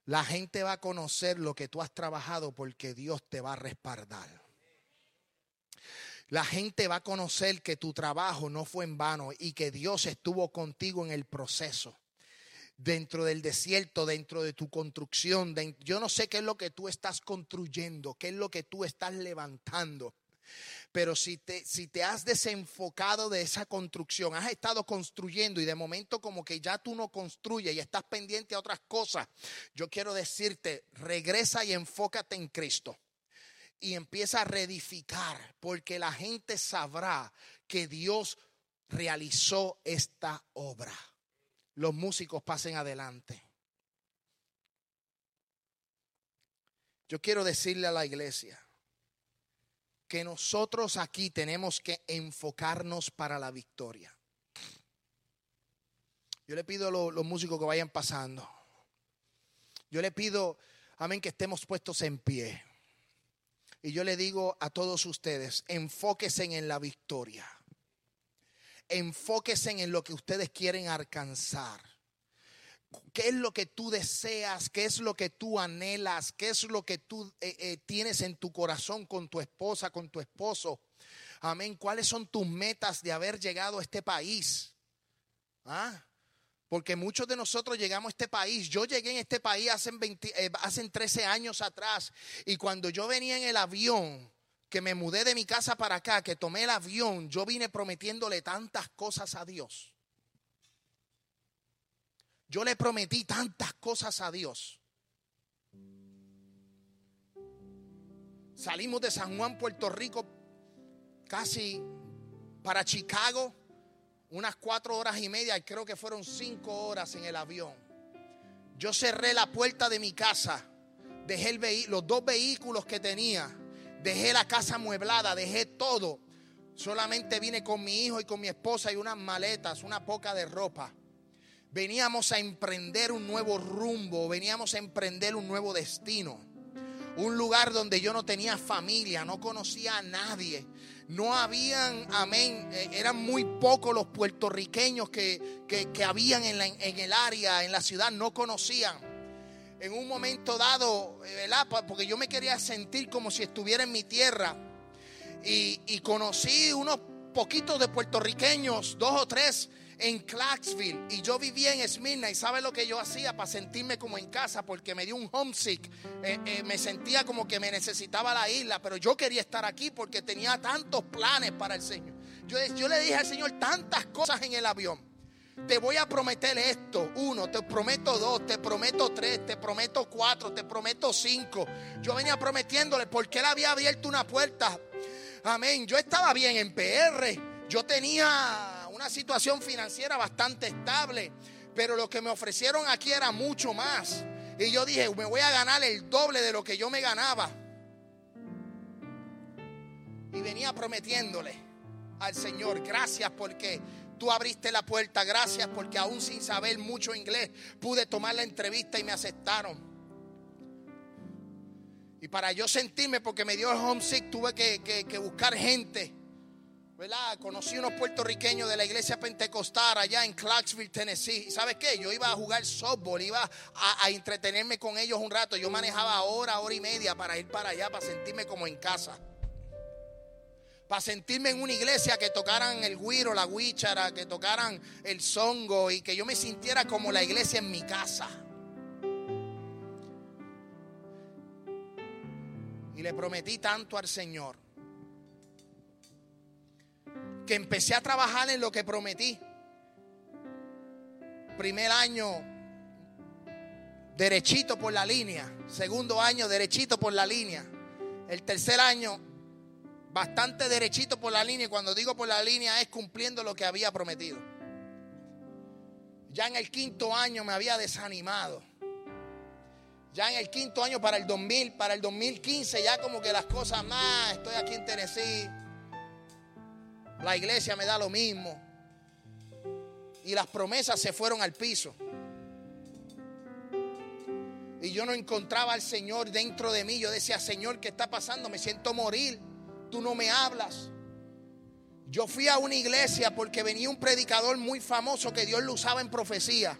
La gente va a conocer lo que tú has trabajado porque Dios te va a respaldar. La gente va a conocer que tu trabajo no fue en vano y que Dios estuvo contigo en el proceso. Dentro del desierto, dentro de tu construcción. yo no sé qué es lo que tú estás construyendo, qué es lo que tú estás levantando. Pero si te, si te has desenfocado de esa construcción, has estado construyendo y de momento como que ya tú no construyes y estás pendiente a otras cosas, yo quiero decirte, regresa y enfócate en Cristo y empieza a reedificar, porque la gente sabrá que Dios realizó esta obra. Los músicos pasen adelante. Yo quiero decirle a la iglesia, que nosotros aquí tenemos que enfocarnos para la victoria. Yo le pido a los, músicos que vayan pasando. Yo le pido, amén, que estemos puestos en pie. Y yo le digo a todos ustedes, enfóquense en la victoria. Enfóquense en lo que ustedes quieren alcanzar. ¿Qué es lo que tú deseas? ¿Qué es lo que tú anhelas? ¿Qué es lo que tú eh, eh, tienes en tu corazón con tu esposa, con tu esposo? Amén. ¿Cuáles son tus metas de haber llegado a este país? ¿Ah? Porque muchos de nosotros llegamos a este país. Yo llegué en este país hace, 20, 13 eh, años atrás. Y cuando yo venía en el avión, que me mudé de mi casa para acá, que tomé el avión, yo vine prometiéndole tantas cosas a Dios. Yo le prometí tantas cosas a Dios. Salimos de San Juan, Puerto Rico, casi para Chicago unas cuatro horas y media, y creo que fueron cinco horas en el avión. Yo cerré la puerta de mi casa, dejé los dos vehículos que tenía, dejé la casa amueblada, dejé todo. Solamente vine con mi hijo y con mi esposa y unas maletas, una poca de ropa. Veníamos a emprender un nuevo rumbo, veníamos a emprender un nuevo destino. Un lugar donde yo no tenía familia, no conocía a nadie no habían, amén, eh, eran muy pocos los puertorriqueños que, que, habían en, en, el área, en la ciudad, no conocían. En un momento dado, eh, ¿verdad? Porque yo me quería sentir como si estuviera en mi tierra. Y, y conocí unos poquitos de puertorriqueños, dos o tres, en Clarksville y yo vivía en Esmirna y sabe lo que yo hacía para sentirme como en casa porque me dio un homesick, eh, eh, me sentía como que me necesitaba la isla, pero yo quería estar aquí porque tenía tantos planes para el Señor. Yo, yo le dije al Señor tantas cosas en el avión. Te voy a prometer esto, uno, te prometo dos, te prometo tres, te prometo cuatro, te prometo cinco. Yo venía prometiéndole porque él había abierto una puerta. Amén. Yo estaba bien en PR. Yo tenía una situación financiera bastante estable, pero lo que me ofrecieron aquí era mucho más. Y yo dije, me voy a ganar el doble de lo que yo me ganaba. Y venía prometiéndole al Señor, gracias porque tú abriste la puerta, gracias porque aún sin saber mucho inglés pude tomar la entrevista y me aceptaron. Y para yo sentirme, porque me dio el homesick, tuve que, que buscar gente ¿verdad? Conocí unos puertorriqueños de la iglesia pentecostal allá en Clarksville, Tennessee. ¿Sabes qué? Yo iba a jugar softball, iba a, entretenerme con ellos un rato. Yo manejaba hora, hora y media para ir para allá, para sentirme como en casa. Para sentirme en una iglesia que tocaran el guiro, la guichara, que tocaran el songo y que yo me sintiera como la iglesia en mi casa. Y le prometí tanto al Señor que empecé a trabajar en lo que prometí. Primer año, derechito por la línea. Segundo año, derechito por la línea. El tercer año, bastante derechito por la línea. Y cuando digo por la línea es cumpliendo lo que había prometido. Ya en el quinto año me había desanimado. Ya en el quinto año para el 2000, para el 2015, ya como que las cosas más, estoy aquí en Tennessee la iglesia me da lo mismo. Y las promesas se fueron al piso. Y yo no encontraba al Señor dentro de mí. Yo decía, Señor, ¿qué está pasando? Me siento morir. Tú no me hablas. Yo fui a una iglesia porque venía un predicador muy famoso que Dios lo usaba en profecía.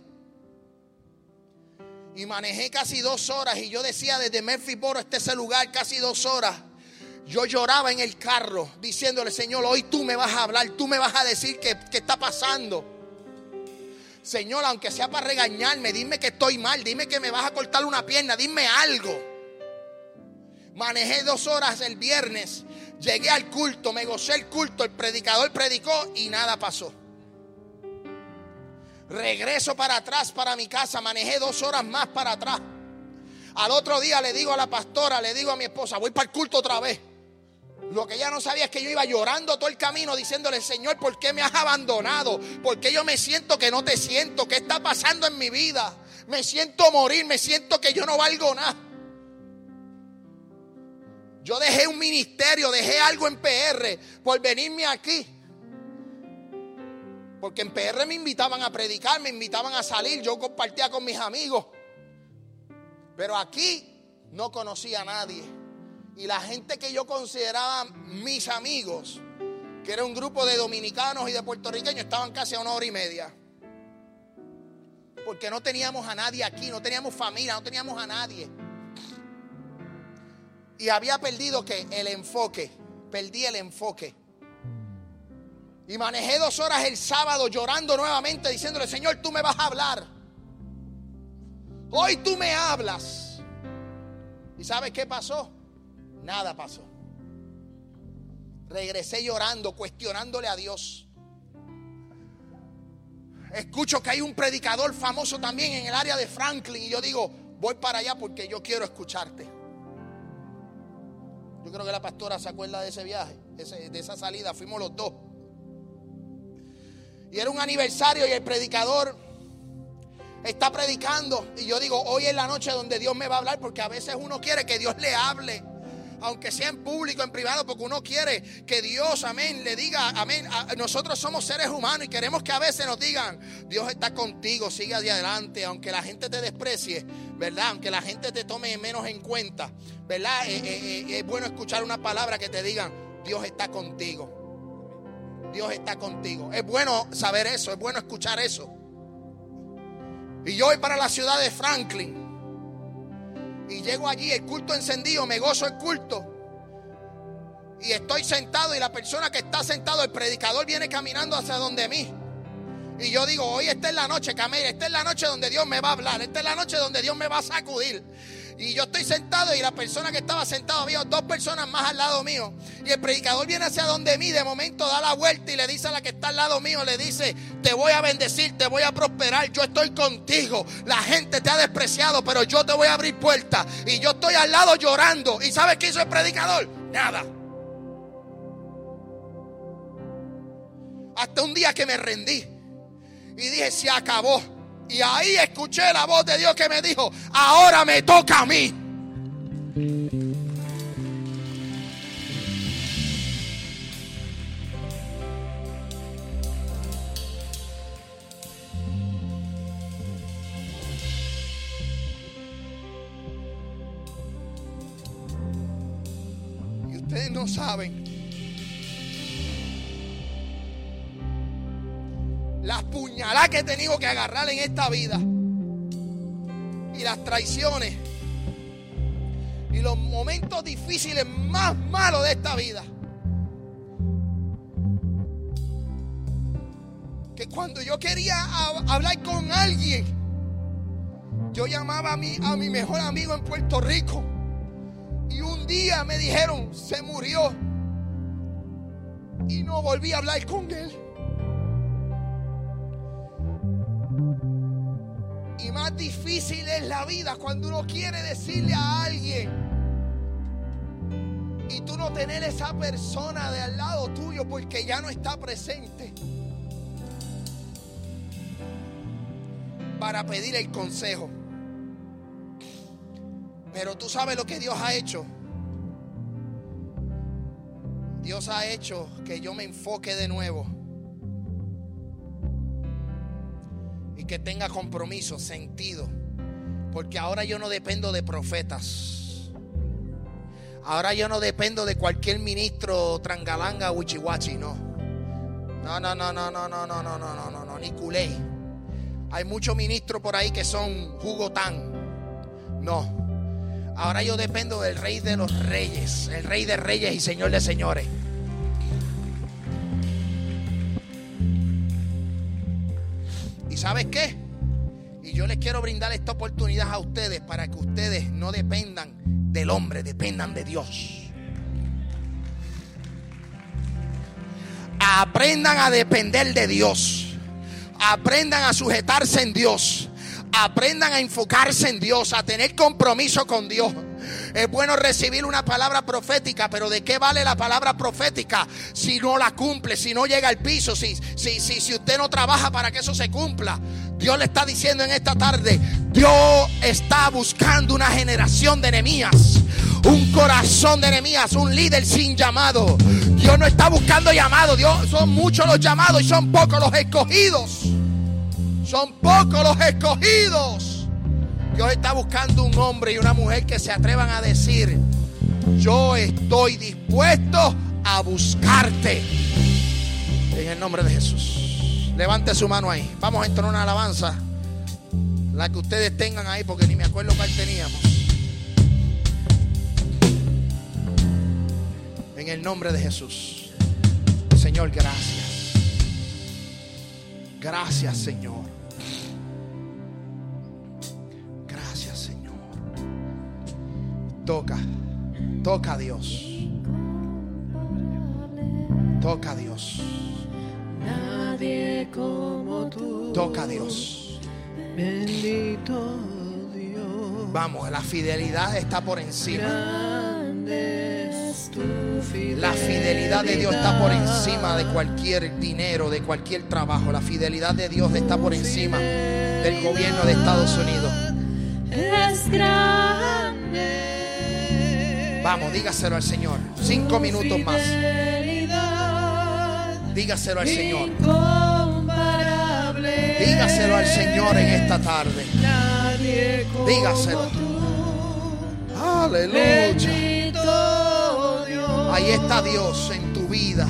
Y manejé casi dos horas y yo decía desde Murphysboro este ese lugar casi dos horas. Yo lloraba en el carro diciéndole, Señor, hoy tú me vas a hablar, tú me vas a decir qué, está pasando. Señor, aunque sea para regañarme, dime que estoy mal, dime que me vas a cortar una pierna, dime algo. Manejé dos horas el viernes, llegué al culto, me gocé el culto, el predicador predicó y nada pasó. Regreso para atrás, para mi casa, manejé dos horas más para atrás. Al otro día le digo a la pastora, le digo a mi esposa, voy para el culto otra vez. Lo que ella no sabía es que yo iba llorando todo el camino diciéndole, Señor, ¿por qué me has abandonado? ¿Por qué yo me siento que no te siento? ¿Qué está pasando en mi vida? Me siento morir, me siento que yo no valgo nada. Yo dejé un ministerio, dejé algo en PR por venirme aquí. Porque en PR me invitaban a predicar, me invitaban a salir, yo compartía con mis amigos. Pero aquí no conocía a nadie. Y la gente que yo consideraba mis amigos, que era un grupo de dominicanos y de puertorriqueños, estaban casi a una hora y media. Porque no teníamos a nadie aquí, no teníamos familia, no teníamos a nadie. Y había perdido que el enfoque, perdí el enfoque. Y manejé dos horas el sábado llorando nuevamente, diciéndole, Señor, tú me vas a hablar. Hoy tú me hablas. ¿Y sabes qué pasó? Nada pasó. Regresé llorando, cuestionándole a Dios. Escucho que hay un predicador famoso también en el área de Franklin y yo digo, voy para allá porque yo quiero escucharte. Yo creo que la pastora se acuerda de ese viaje, de esa salida, fuimos los dos. Y era un aniversario y el predicador está predicando. Y yo digo, hoy es la noche donde Dios me va a hablar porque a veces uno quiere que Dios le hable aunque sea en público, en privado, porque uno quiere que Dios, amén, le diga, amén. Nosotros somos seres humanos y queremos que a veces nos digan, Dios está contigo, sigue adelante, aunque la gente te desprecie, ¿verdad? Aunque la gente te tome menos en cuenta, ¿verdad? Eh, eh, eh, es bueno escuchar una palabra que te digan, Dios está contigo. Dios está contigo. Es bueno saber eso, es bueno escuchar eso. Y yo voy para la ciudad de Franklin. Y llego allí, el culto encendido, me gozo el culto. Y estoy sentado y la persona que está sentado, el predicador, viene caminando hacia donde mí. Y yo digo, hoy esta es la noche, Camila, esta es la noche donde Dios me va a hablar, esta es la noche donde Dios me va a sacudir. Y yo estoy sentado y la persona que estaba sentado, había dos personas más al lado mío. Y el predicador viene hacia donde mí, de momento da la vuelta y le dice a la que está al lado mío, le dice, te voy a bendecir, te voy a prosperar, yo estoy contigo. La gente te ha despreciado, pero yo te voy a abrir puertas. Y yo estoy al lado llorando. ¿Y sabes qué hizo el predicador? Nada. Hasta un día que me rendí y dije, se acabó. Y ahí escuché la voz de Dios que me dijo, ahora me toca a mí. Y ustedes no saben las puñaladas que he tenido que agarrar en esta vida y las traiciones y los momentos difíciles más malos de esta vida. Que cuando yo quería hablar con alguien, yo llamaba a mi, a mi mejor amigo en Puerto Rico. Y un día me dijeron, se murió. Y no volví a hablar con él. Difícil es la vida cuando uno quiere decirle a alguien y tú no tener esa persona de al lado tuyo porque ya no está presente para pedir el consejo. Pero tú sabes lo que Dios ha hecho. Dios ha hecho que yo me enfoque de nuevo que tenga compromiso, sentido. Porque ahora yo no dependo de profetas. Ahora yo no dependo de cualquier ministro trangalanga o wichiwachi, no. No, no, no, no, no, no, no, no, no, no, no, no, ni culé. Hay muchos ministros por ahí que son jugotán. No. Ahora yo dependo del rey de los reyes, el rey de reyes y señor de señores. ¿Y sabes qué? Y yo les quiero brindar esta oportunidad a ustedes para que ustedes no dependan del hombre, dependan de Dios. Aprendan a depender de Dios. Aprendan a sujetarse en Dios. Aprendan a enfocarse en Dios, a tener compromiso con Dios. Es bueno recibir una palabra profética, pero ¿de qué vale la palabra profética si no la cumple, si no llega al piso, si, si, si, si usted no trabaja para que eso se cumpla? Dios le está diciendo en esta tarde, Dios está buscando una generación de enemías, un corazón de enemías, un líder sin llamado. Dios no está buscando llamado, Dios son muchos los llamados y son pocos los escogidos. Son pocos los escogidos. Dios está buscando un hombre y una mujer que se atrevan a decir, yo estoy dispuesto a buscarte. En el nombre de Jesús. Levante su mano ahí. Vamos a entrar en una alabanza. La que ustedes tengan ahí, porque ni me acuerdo cuál teníamos. En el nombre de Jesús. Señor, gracias. Gracias, Señor. Toca, toca a Dios. Toca a Dios. Nadie como tú. Toca a Dios. Bendito Dios. Vamos, la fidelidad está por encima. La fidelidad de Dios está por encima de cualquier dinero, de cualquier trabajo. La fidelidad de Dios está por encima del gobierno de Estados Unidos. Es grande. Vamos, dígaselo al Señor. Cinco minutos más. Dígaselo al Señor. Dígaselo al Señor en esta tarde. Dígaselo. Aleluya. Ahí está Dios en tu vida.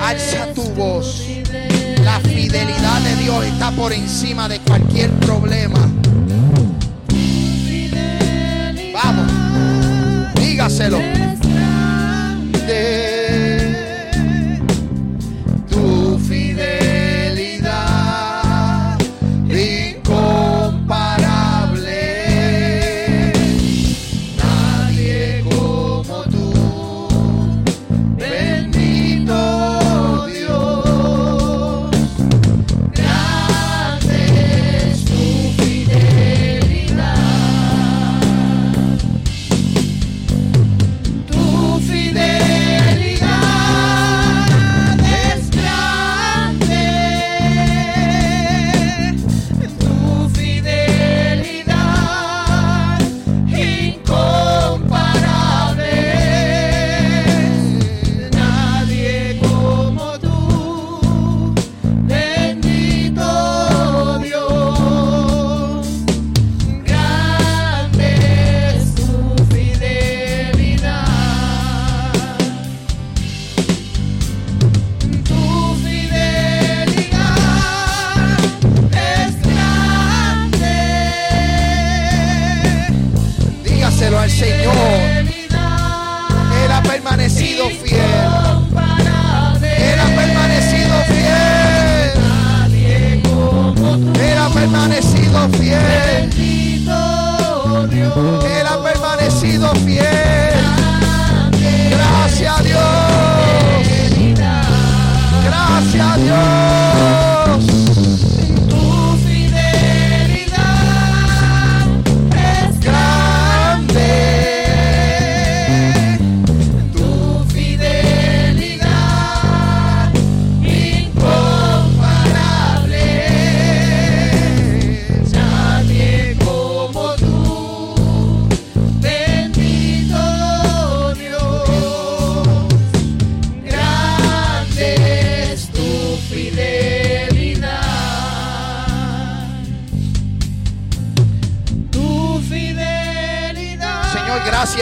Alza tu voz. La fidelidad de Dios está por encima de cualquier problema. Dígaselo.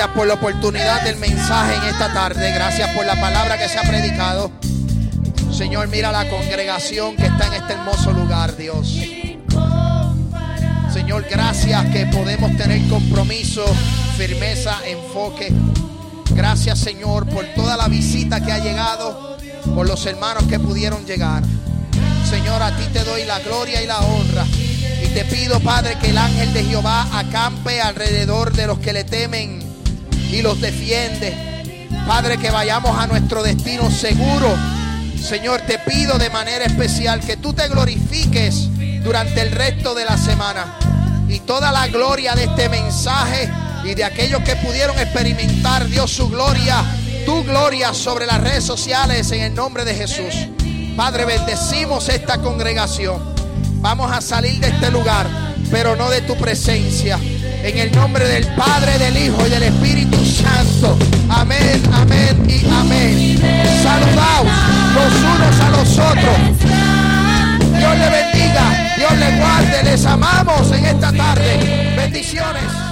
Gracias por la oportunidad del mensaje en esta tarde. Gracias por la palabra que se ha predicado. Señor, mira la congregación que está en este hermoso lugar, Dios. Señor, gracias que podemos tener compromiso, firmeza, enfoque. Gracias, Señor, por toda la visita que ha llegado, por los hermanos que pudieron llegar. Señor, a ti te doy la gloria y la honra. Y te pido, Padre, que el ángel de Jehová acampe alrededor de los que le temen y los defiende. Padre, que vayamos a nuestro destino seguro. Señor, te pido de manera especial que tú te glorifiques durante el resto de la semana. Y toda la gloria de este mensaje y de aquellos que pudieron experimentar, Dios, su gloria, tu gloria sobre las redes sociales en el nombre de Jesús. Padre, bendecimos esta congregación. Vamos a salir de este lugar, pero no de tu presencia. En el nombre del Padre, del Hijo y del Espíritu Santo. Amén, amén y amén. Saludaos los unos a los otros. Dios le bendiga, Dios le guarde. Les amamos en esta tarde. Bendiciones.